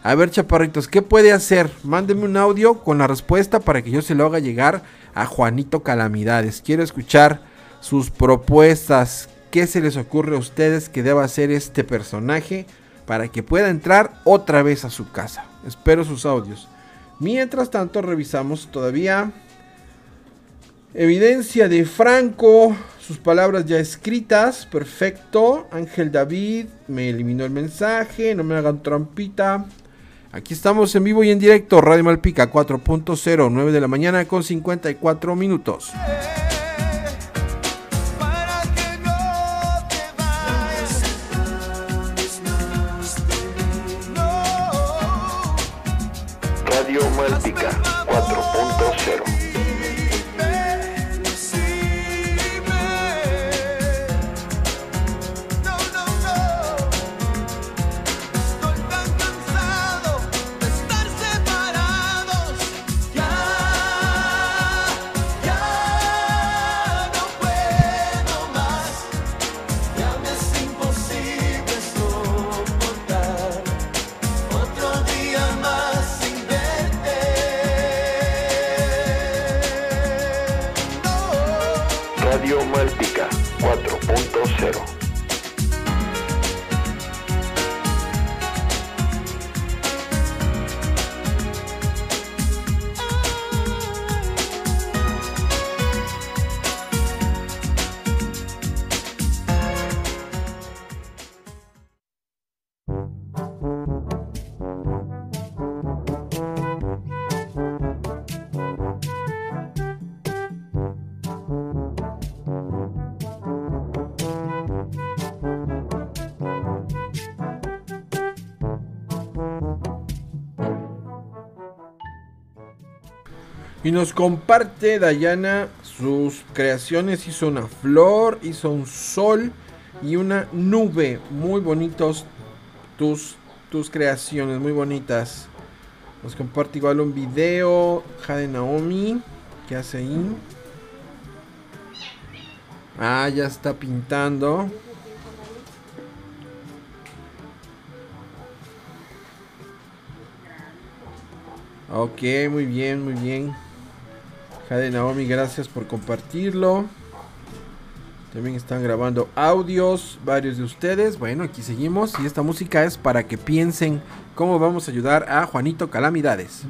A ver, chaparritos, ¿qué puede hacer? Mándenme un audio con la respuesta para que yo se lo haga llegar a Juanito Calamidades. Quiero escuchar sus propuestas. ¿Qué se les ocurre a ustedes que deba hacer este personaje para que pueda entrar otra vez a su casa? Espero sus audios. Mientras tanto, revisamos todavía evidencia de Franco. Sus palabras ya escritas. Perfecto. Ángel David me eliminó el mensaje. No me hagan trampita. Aquí estamos en vivo y en directo. Radio Malpica 4.0, 9 de la mañana con 54 minutos. Y nos comparte Dayana sus creaciones. Hizo una flor, hizo un sol y una nube. Muy bonitos tus, tus creaciones, muy bonitas. Nos comparte igual un video. Jade Naomi. ¿Qué hace ahí? Ah, ya está pintando. Ok, muy bien, muy bien. Jade Naomi, gracias por compartirlo. También están grabando audios varios de ustedes. Bueno, aquí seguimos y esta música es para que piensen cómo vamos a ayudar a Juanito Calamidades.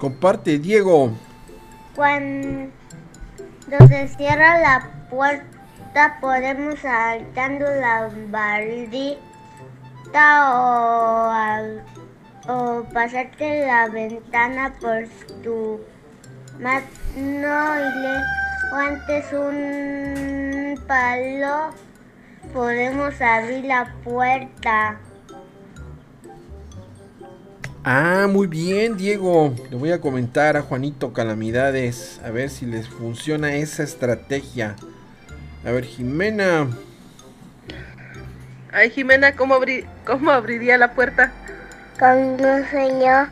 Comparte Diego. Cuando se cierra la puerta podemos saltando la bardita o, o pasarte la ventana por tu mano y le o antes un palo podemos abrir la puerta. Ah, muy bien, Diego. Le voy a comentar a Juanito Calamidades a ver si les funciona esa estrategia. A ver, Jimena. Ay, Jimena, ¿cómo, abri- ¿cómo abriría la puerta? Con un señor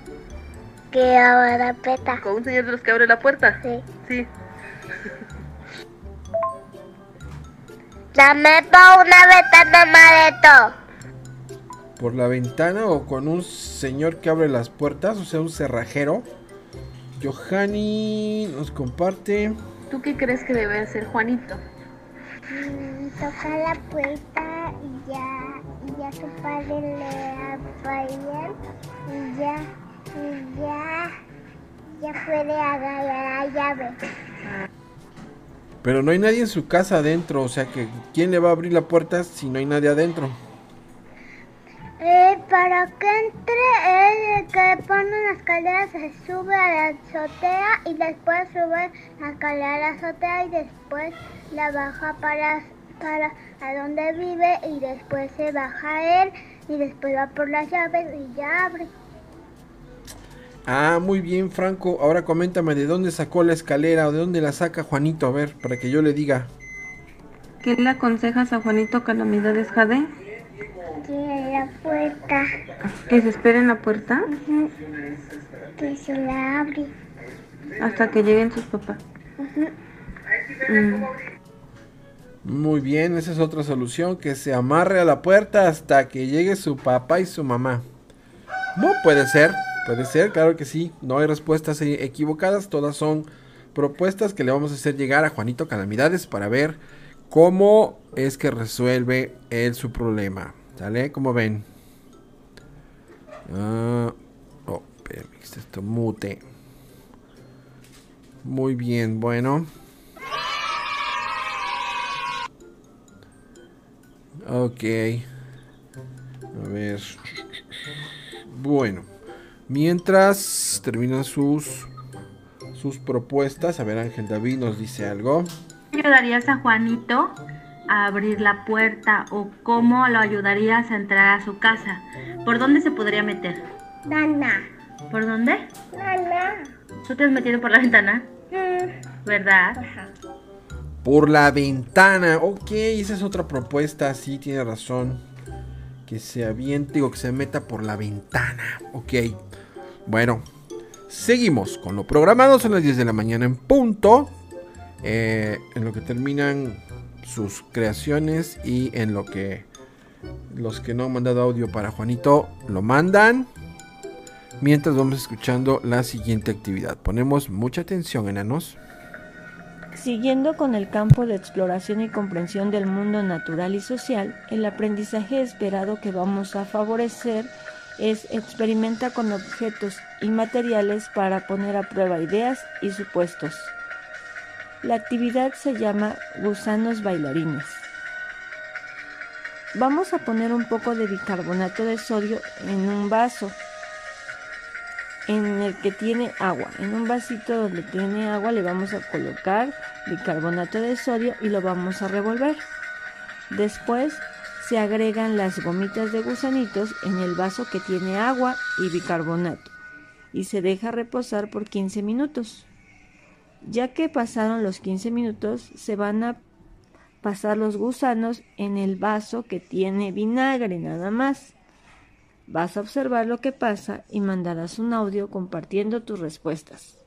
que abre la puerta. ¿Con un señor de los que abre la puerta? Sí. Sí. Dame por una ventana maleto. ¿Por la ventana o con un señor que abre las puertas? O sea, un cerrajero. Johanny nos comparte. ¿Tú qué crees que debe hacer Juanito? Mm, Toca la puerta y ya, y ya su padre le apaga y ya, y ya, ya puede agarrar la llave. Pero no hay nadie en su casa adentro. O sea que, ¿quién le va a abrir la puerta si no hay nadie adentro? Eh, para que entre, él que pone la escalera se sube a la azotea y después sube la escalera a la azotea y después la baja para, para a donde vive y después se baja él y después va por las llaves y ya abre. Ah, muy bien, Franco. Ahora coméntame de dónde sacó la escalera o de dónde la saca Juanito. A ver, para que yo le diga. ¿Qué le aconsejas a Juanito Calamidades Jade? Tiene la puerta, ¿Que se espere en la puerta que se la abre. hasta que lleguen sus papás? Mm. Muy bien, esa es otra solución. Que se amarre a la puerta hasta que llegue su papá y su mamá. No, puede ser, puede ser, claro que sí. No hay respuestas e- equivocadas. Todas son propuestas que le vamos a hacer llegar a Juanito Calamidades para ver cómo es que resuelve él su problema. ¿Sale? Como ven. Ah, oh, esto mute. Muy bien, bueno. Ok. A ver. Bueno. Mientras terminan sus sus propuestas, a ver Ángel David nos dice algo. ¿Ayudarías a Juanito a abrir la puerta o cómo lo ayudarías a entrar a su casa? ¿Por dónde se podría meter? Nana, ¿Por dónde? nana. ¿Tú te has metido por la ventana? Mm, ¿Verdad? Por la ventana. Ok, esa es otra propuesta. Sí, tiene razón. Que se aviente, digo, que se meta por la ventana. Ok. Bueno, seguimos con lo programado. Son las 10 de la mañana en punto. Eh, en lo que terminan sus creaciones y en lo que los que no han mandado audio para Juanito lo mandan. Mientras vamos escuchando la siguiente actividad. Ponemos mucha atención, enanos. Siguiendo con el campo de exploración y comprensión del mundo natural y social, el aprendizaje esperado que vamos a favorecer es experimenta con objetos y materiales para poner a prueba ideas y supuestos. La actividad se llama gusanos bailarines. Vamos a poner un poco de bicarbonato de sodio en un vaso en el que tiene agua. En un vasito donde tiene agua le vamos a colocar bicarbonato de sodio y lo vamos a revolver. Después se agregan las gomitas de gusanitos en el vaso que tiene agua y bicarbonato y se deja reposar por 15 minutos. Ya que pasaron los 15 minutos, se van a pasar los gusanos en el vaso que tiene vinagre nada más. Vas a observar lo que pasa y mandarás un audio compartiendo tus respuestas.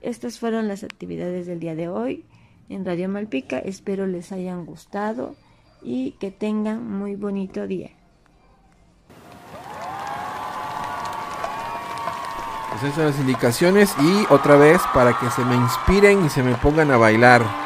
Estas fueron las actividades del día de hoy en Radio Malpica. Espero les hayan gustado y que tengan muy bonito día. Pues esas son las indicaciones y otra vez para que se me inspiren y se me pongan a bailar.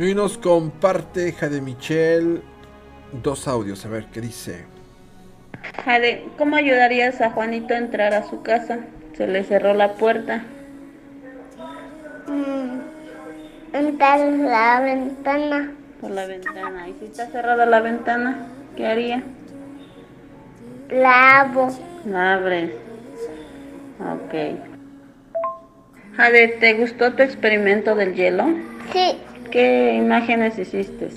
Y nos comparte Jade Michelle dos audios, a ver qué dice. Jade, ¿cómo ayudarías a Juanito a entrar a su casa? Se le cerró la puerta. Mm, entrar la ventana. Por la ventana. ¿Y si está cerrada la ventana, qué haría? La abro. La abres. Ok. Jade, ¿te gustó tu experimento del hielo? Sí. ¿Qué imágenes hiciste?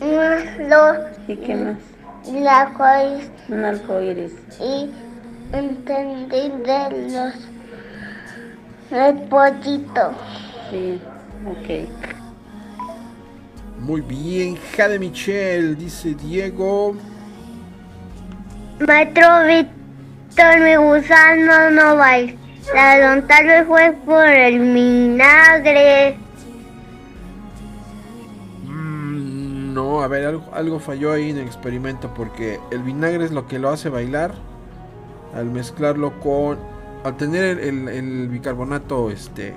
Un no, ¿Y qué más? El arco iris. Un arco iris. Y entendí de los del pollito. Sí, ok. Muy bien, Jade Michelle, dice Diego. Maestro Víctor, mi gusano no baila. Tal vez fue por el vinagre. No, a ver, algo, algo falló ahí en el experimento porque el vinagre es lo que lo hace bailar al mezclarlo con... Al tener el, bicarbonato, este...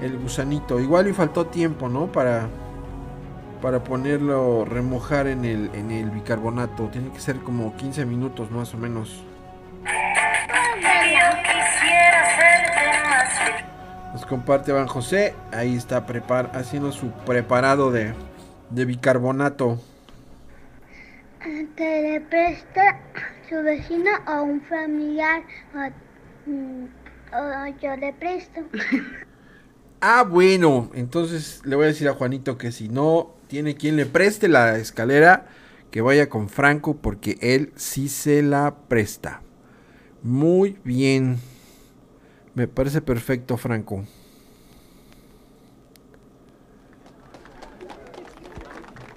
El gusanito. Igual y faltó tiempo, ¿no? Para... Para ponerlo, remojar en el, en el bicarbonato. Tiene que ser como 15 minutos más o menos. Nos comparte Van José. Ahí está prepar haciendo su preparado de de bicarbonato. Que le presta su vecino o un familiar o, mm, o yo le presto. Ah, bueno. Entonces le voy a decir a Juanito que si no tiene quien le preste la escalera, que vaya con Franco porque él sí se la presta. Muy bien. Me parece perfecto, Franco.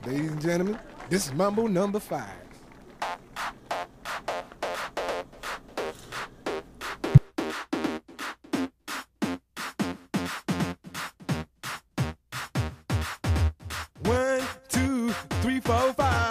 Ladies and gentlemen, this is Mambo number five. One, two, three, four, five.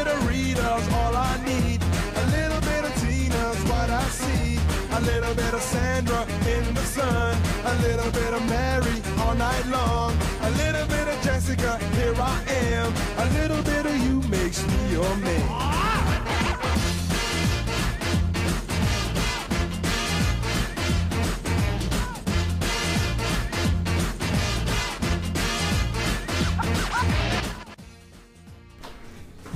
little bit of Sandra in the sun. A little bit of Mary all night long. A little bit of Jessica, here I am. A little bit of you makes me your man.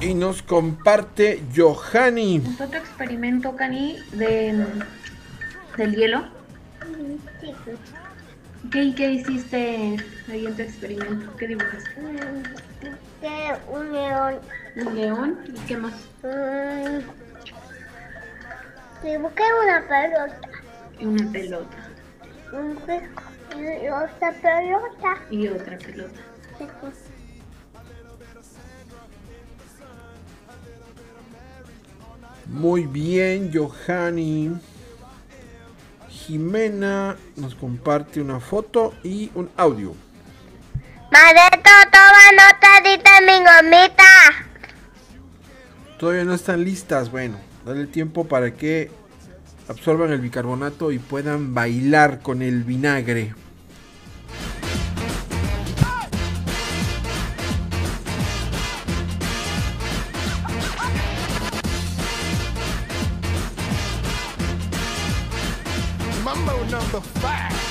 Y nos comparte Johanny. ¿Gustó tu experimento, Cani, de, del hielo? ¿Qué, ¿Qué hiciste ahí en tu experimento? ¿Qué dibujaste? Un león. ¿Un león? ¿Y qué más? Mm, Dibujé una pelota. Una pelota. Un. Y otra pelota. Y otra pelota. Muy bien, Johanny. Jimena nos comparte una foto y un audio. Mareto, toma nota, dite mi gomita. Todavía no están listas. Bueno, dale tiempo para que absorban el bicarbonato y puedan bailar con el vinagre. the facts.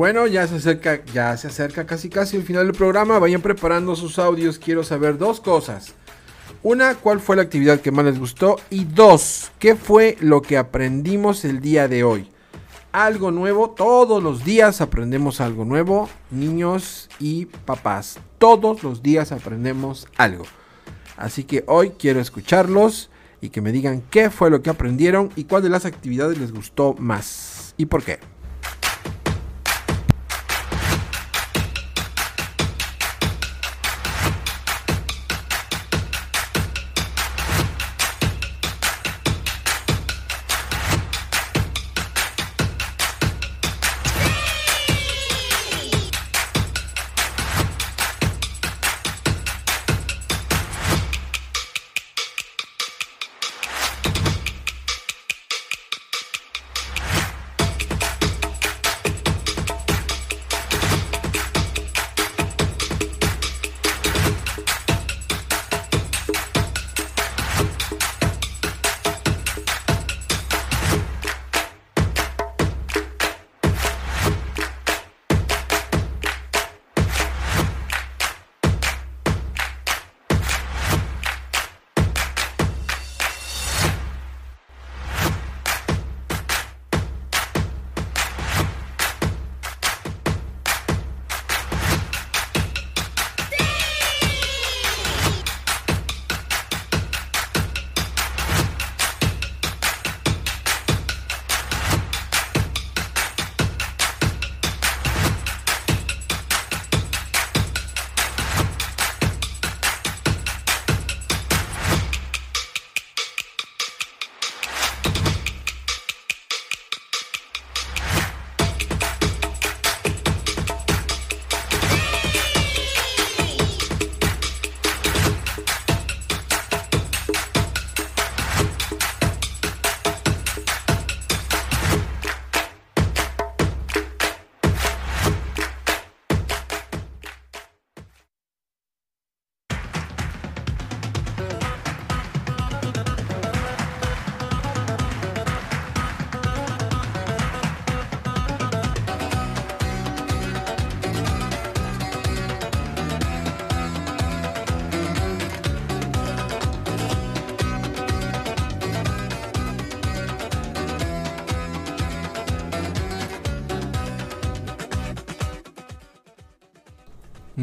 Bueno, ya se acerca, ya se acerca casi casi el final del programa. Vayan preparando sus audios. Quiero saber dos cosas. Una, ¿cuál fue la actividad que más les gustó? Y dos, ¿qué fue lo que aprendimos el día de hoy? Algo nuevo, todos los días aprendemos algo nuevo, niños y papás. Todos los días aprendemos algo. Así que hoy quiero escucharlos y que me digan qué fue lo que aprendieron y cuál de las actividades les gustó más y por qué.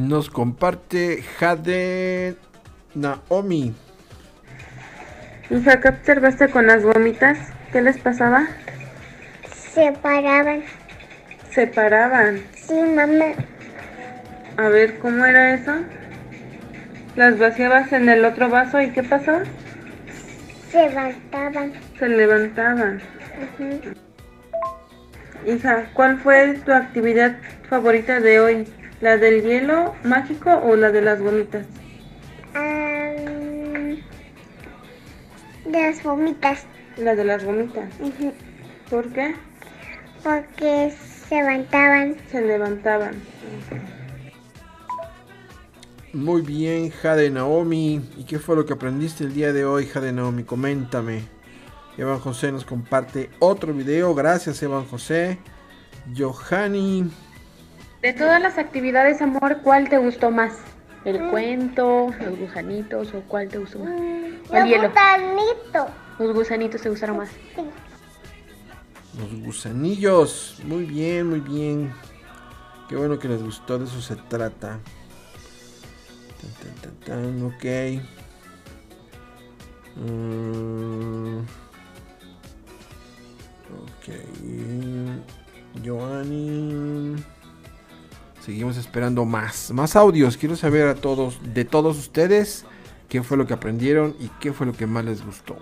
Nos comparte Jade Naomi. Hija, ¿qué observaste con las gomitas? ¿Qué les pasaba? Se paraban. Se paraban. Sí, mamá. A ver, ¿cómo era eso? Las vaciabas en el otro vaso y ¿qué pasó? Se levantaban. Se levantaban. Hija, ¿cuál fue tu actividad favorita de hoy? ¿La del hielo mágico o la de las gomitas? Am, las gomitas. La de las gomitas. ¿Por qué? Porque se levantaban. Se levantaban. Muy bien, Jade Naomi. ¿Y qué fue lo que aprendiste el día de hoy, Jade Naomi? Coméntame. Evan José nos comparte otro video. Gracias, Evan José. Johanny. De todas las actividades, amor, ¿cuál te gustó más? ¿El cuento, los gusanitos o cuál te gustó más? ¿O el Los hielo? gusanitos. Los gusanitos te gustaron más. Los gusanillos. Muy bien, muy bien. Qué bueno que les gustó, de eso se trata. Tan, tan, tan, tan, ok. Mm. Seguimos esperando más. Más audios. Quiero saber a todos, de todos ustedes, qué fue lo que aprendieron y qué fue lo que más les gustó.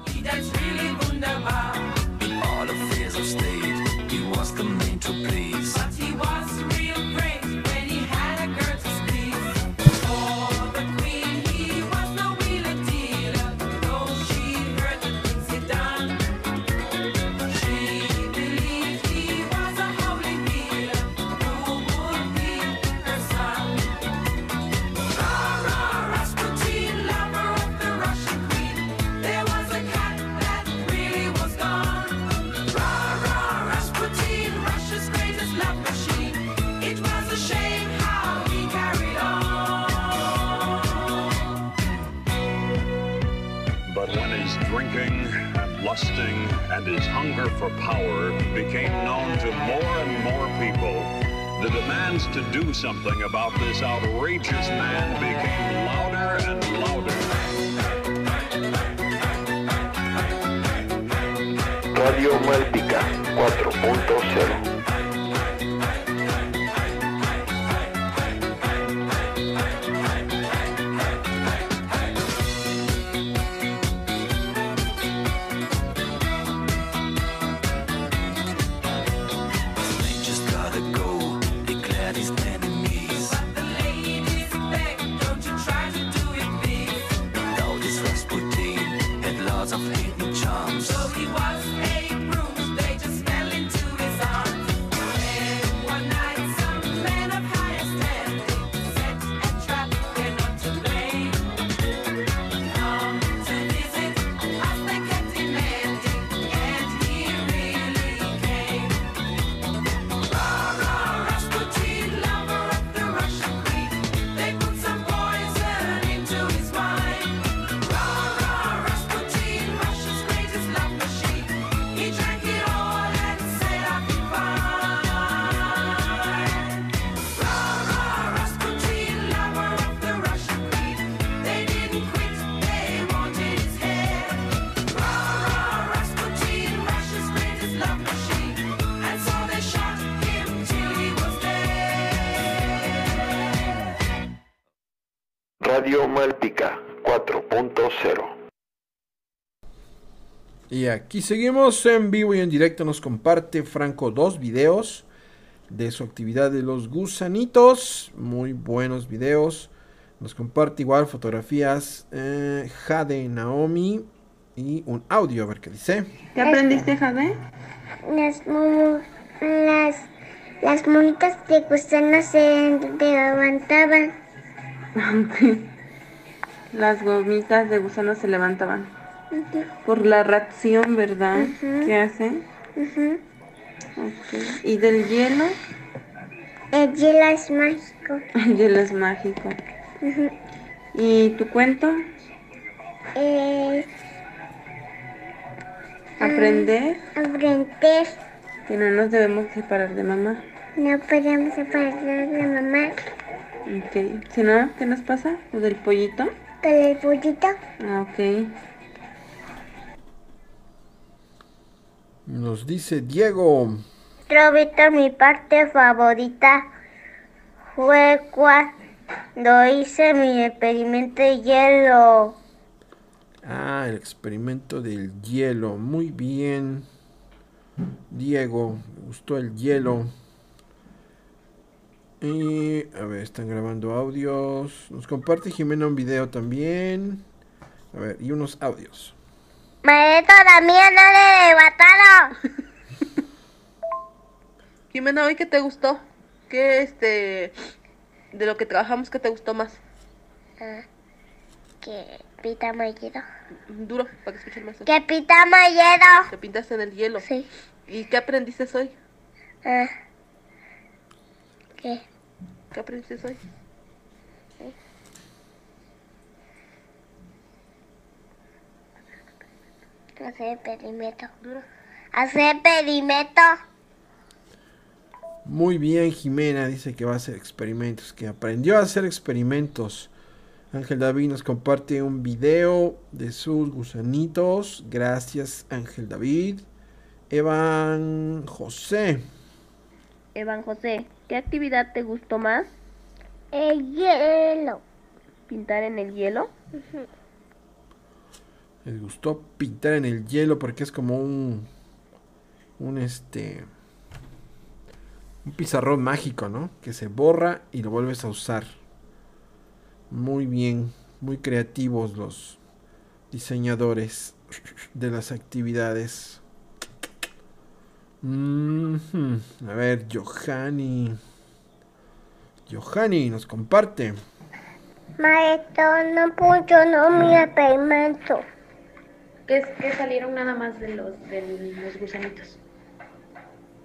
Lusting, and his hunger for power became known to more and more people, the demands to do something about this outrageous man became louder and louder. Radio Malpica 4.0 Y aquí seguimos en vivo y en directo. Nos comparte Franco dos videos de su actividad de los gusanitos. Muy buenos videos. Nos comparte igual fotografías eh, Jade Naomi y un audio. A ver qué dice. ¿Qué aprendiste, Jade? Las, las, las monitas de gusano se levantaban. Las gomitas de gusano se levantaban. Por la reacción, ¿verdad? ¿Qué hacen? Ujú. Ok. ¿Y del hielo? El hielo es mágico. El hielo es mágico. ¿Y tu cuento? Eh, Aprender aprender. que no nos debemos separar de mamá. No podemos separar de mamá. Ok. Si no, ¿qué nos pasa? ¿Lo del pollito? Con el pollito. Ah, ok. Nos dice Diego. Robito, mi parte favorita fue cuando hice mi experimento de hielo. Ah, el experimento del hielo. Muy bien. Diego, me gustó el hielo. Y a ver, están grabando audios. Nos comparte Jimena un video también. A ver, y unos audios. Maestro, la mía no le mataron. Jimena, ¿hoy qué te gustó? ¿Qué, este, de lo que trabajamos, qué te gustó más? Ah, que pita hielo. Duro, para que escuchen más. Que pita hielo. Que pintaste en el hielo. Sí. ¿Y qué aprendiste hoy? Ah, ¿Qué? ¿Qué aprendiste hoy? Hacer experimento. Hacer experimento. Muy bien, Jimena dice que va a hacer experimentos, que aprendió a hacer experimentos. Ángel David nos comparte un video de sus gusanitos. Gracias, Ángel David. Evan José. Evan José, ¿qué actividad te gustó más? El hielo. ¿Pintar en el hielo? Les gustó pintar en el hielo porque es como un. Un este. Un pizarrón mágico, ¿no? Que se borra y lo vuelves a usar. Muy bien. Muy creativos los diseñadores de las actividades. Mhm. A ver, Johanny. Johanny nos comparte. Maestro, no funcionó mi experimento. Que, es- que salieron nada más de los, de los gusanitos.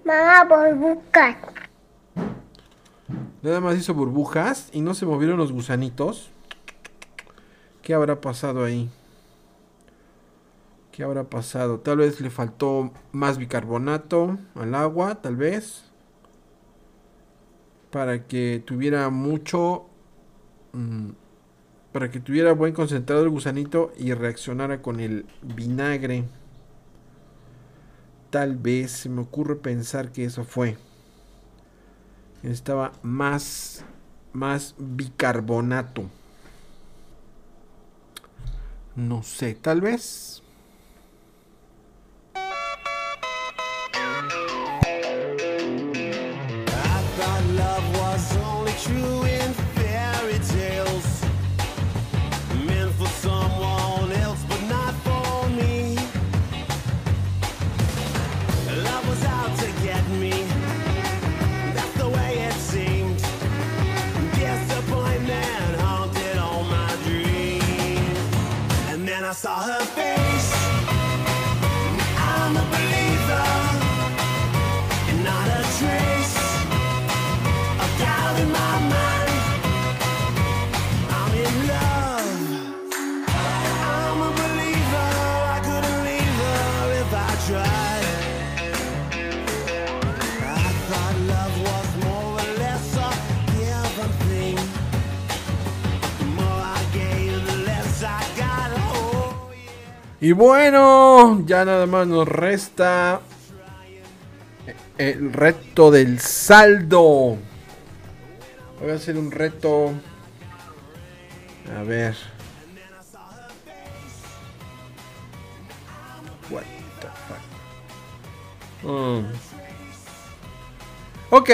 Mamá, burbujas. Nada más hizo burbujas y no se movieron los gusanitos. ¿Qué habrá pasado ahí? ¿Qué habrá pasado? Tal vez le faltó más bicarbonato al agua, tal vez. Para que tuviera mucho... mm, para que tuviera buen concentrado el gusanito y reaccionara con el vinagre. Tal vez se me ocurre pensar que eso fue. Necesitaba más, más bicarbonato. No sé, tal vez. Saw her face. Y bueno, ya nada más nos resta el reto del saldo. Voy a hacer un reto. A ver. What the fuck? Mm. Ok,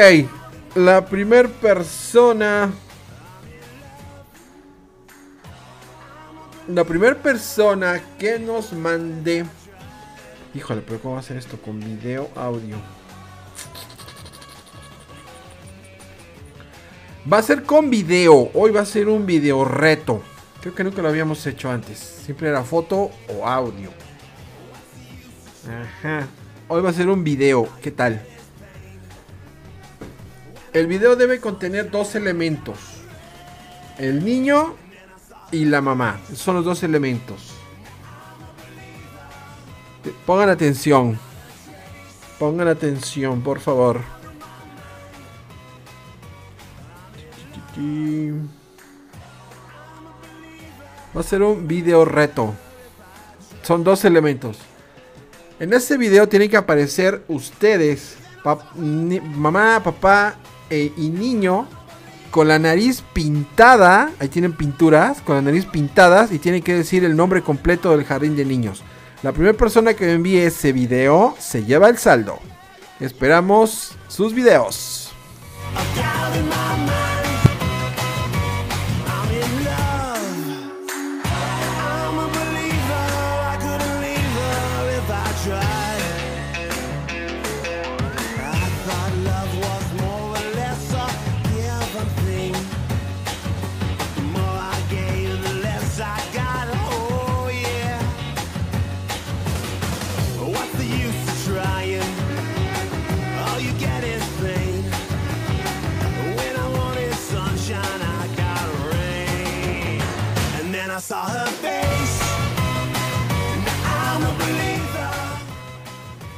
la primer persona. La primera persona que nos mande. Híjole, pero ¿cómo va a hacer esto? Con video, audio. Va a ser con video. Hoy va a ser un video reto. Creo que nunca lo habíamos hecho antes. Siempre era foto o audio. Ajá. Hoy va a ser un video. ¿Qué tal? El video debe contener dos elementos. El niño y la mamá. Son los dos elementos. Pongan atención. Pongan atención, por favor. Va a ser un video reto. Son dos elementos. En este video tienen que aparecer ustedes, mamá, papá e- y niño, con la nariz pintada. Ahí tienen pinturas, con la nariz pintadas y tienen que decir el nombre completo del jardín de niños. La primera persona que me envíe ese video se lleva el saldo. Esperamos sus videos.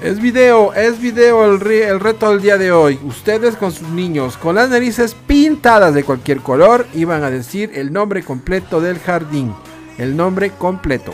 Es video, es video el, reto del día de hoy. Ustedes con sus niños, con las narices pintadas de cualquier color, iban a decir el nombre completo del jardín. El nombre completo.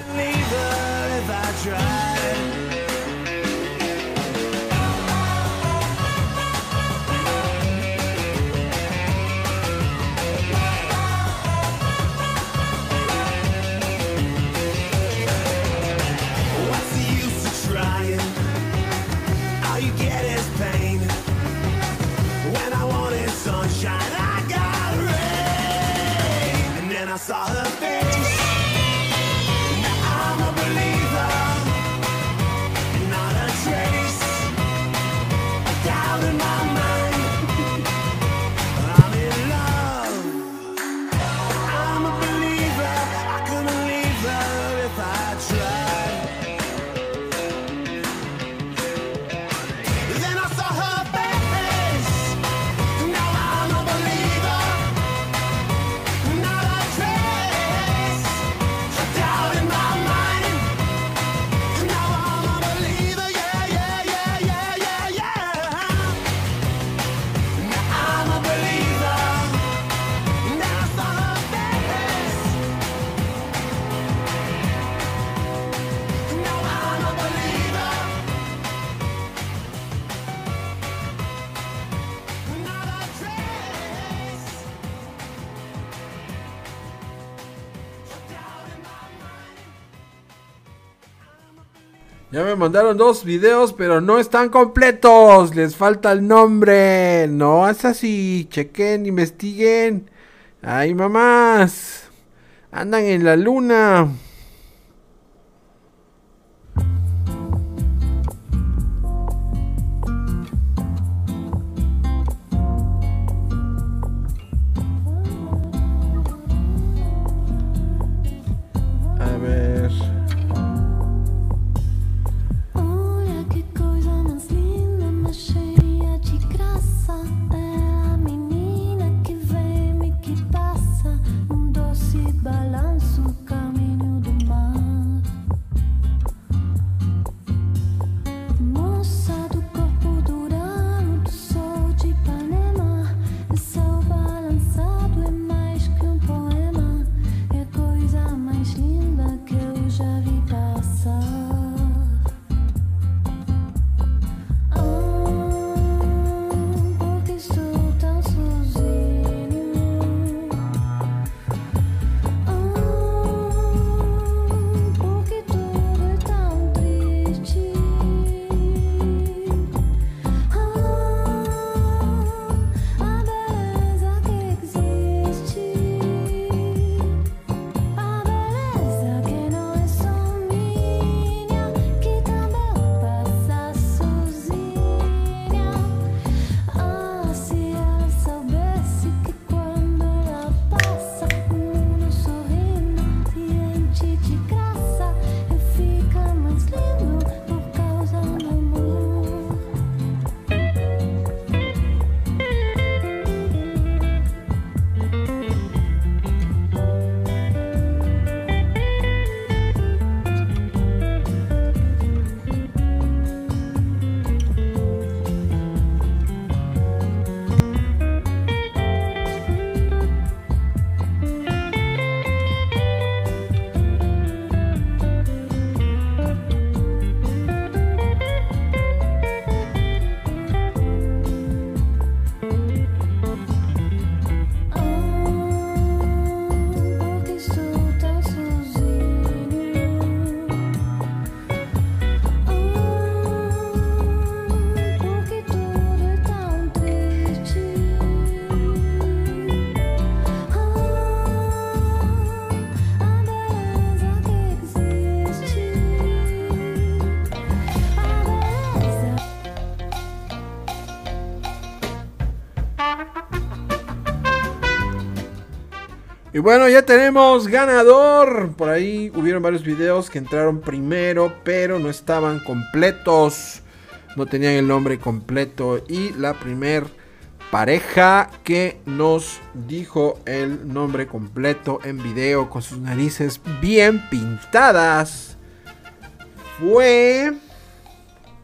Me mandaron dos videos, pero no están completos. Les falta el nombre. No es así. Chequen, investiguen. Ay, mamás. Andan en la luna. Y bueno, ya tenemos ganador. Por ahí hubieron varios videos que entraron primero, pero no estaban completos. No tenían el nombre completo. Y la primer pareja que nos dijo el nombre completo en video con sus narices bien pintadas fue...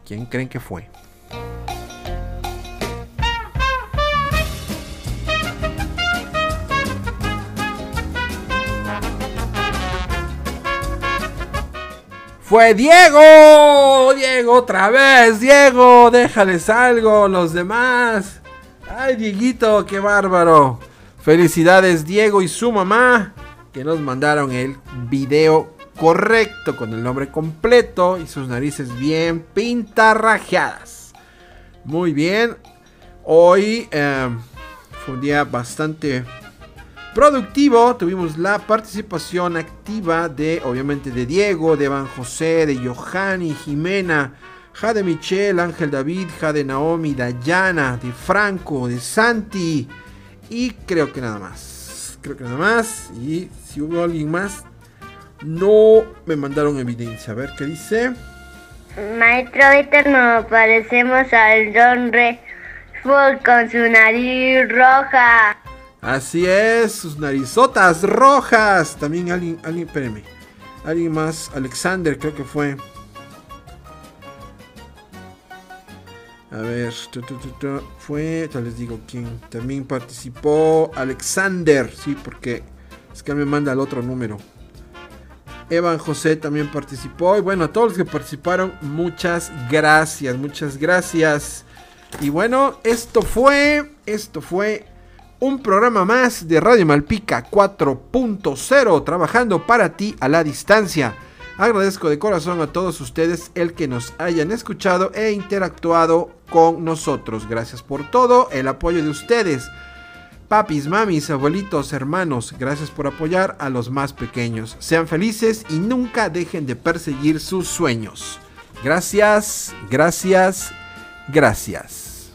¿Quién creen que fue? Fue Diego. Diego otra vez. Diego, déjales algo. Los demás. Ay, Dieguito, qué bárbaro. Felicidades Diego y su mamá. Que nos mandaron el video correcto. Con el nombre completo. Y sus narices bien pintarrajeadas. Muy bien. Hoy eh, fue un día bastante productivo. Tuvimos la participación activa de, obviamente, de Diego, de Van José, de Johanny, Jimena, Jade Michelle, Ángel David, Jade Naomi, Dayana, de Franco, de Santi. Y creo que nada más. Creo que nada más. Y si hubo alguien más, no me mandaron evidencia. A ver qué dice. Maestro nos parecemos al Don Redford con su nariz roja. Así es, sus narizotas rojas. También alguien, alguien, espérenme. Alguien más, Alexander creo que fue. A ver, fue, ya les digo quién. También participó Alexander, sí, porque es que me manda el otro número. Evan José también participó. Y bueno, a todos los que participaron, muchas gracias, muchas gracias. Y bueno, esto fue, esto fue un programa más de Radio Malpica 4.0, trabajando para ti a la distancia. Agradezco de corazón a todos ustedes el que nos hayan escuchado e interactuado con nosotros. Gracias por todo el apoyo de ustedes. Papis, mamis, abuelitos, hermanos, gracias por apoyar a los más pequeños. Sean felices y nunca dejen de perseguir sus sueños. Gracias, gracias, gracias.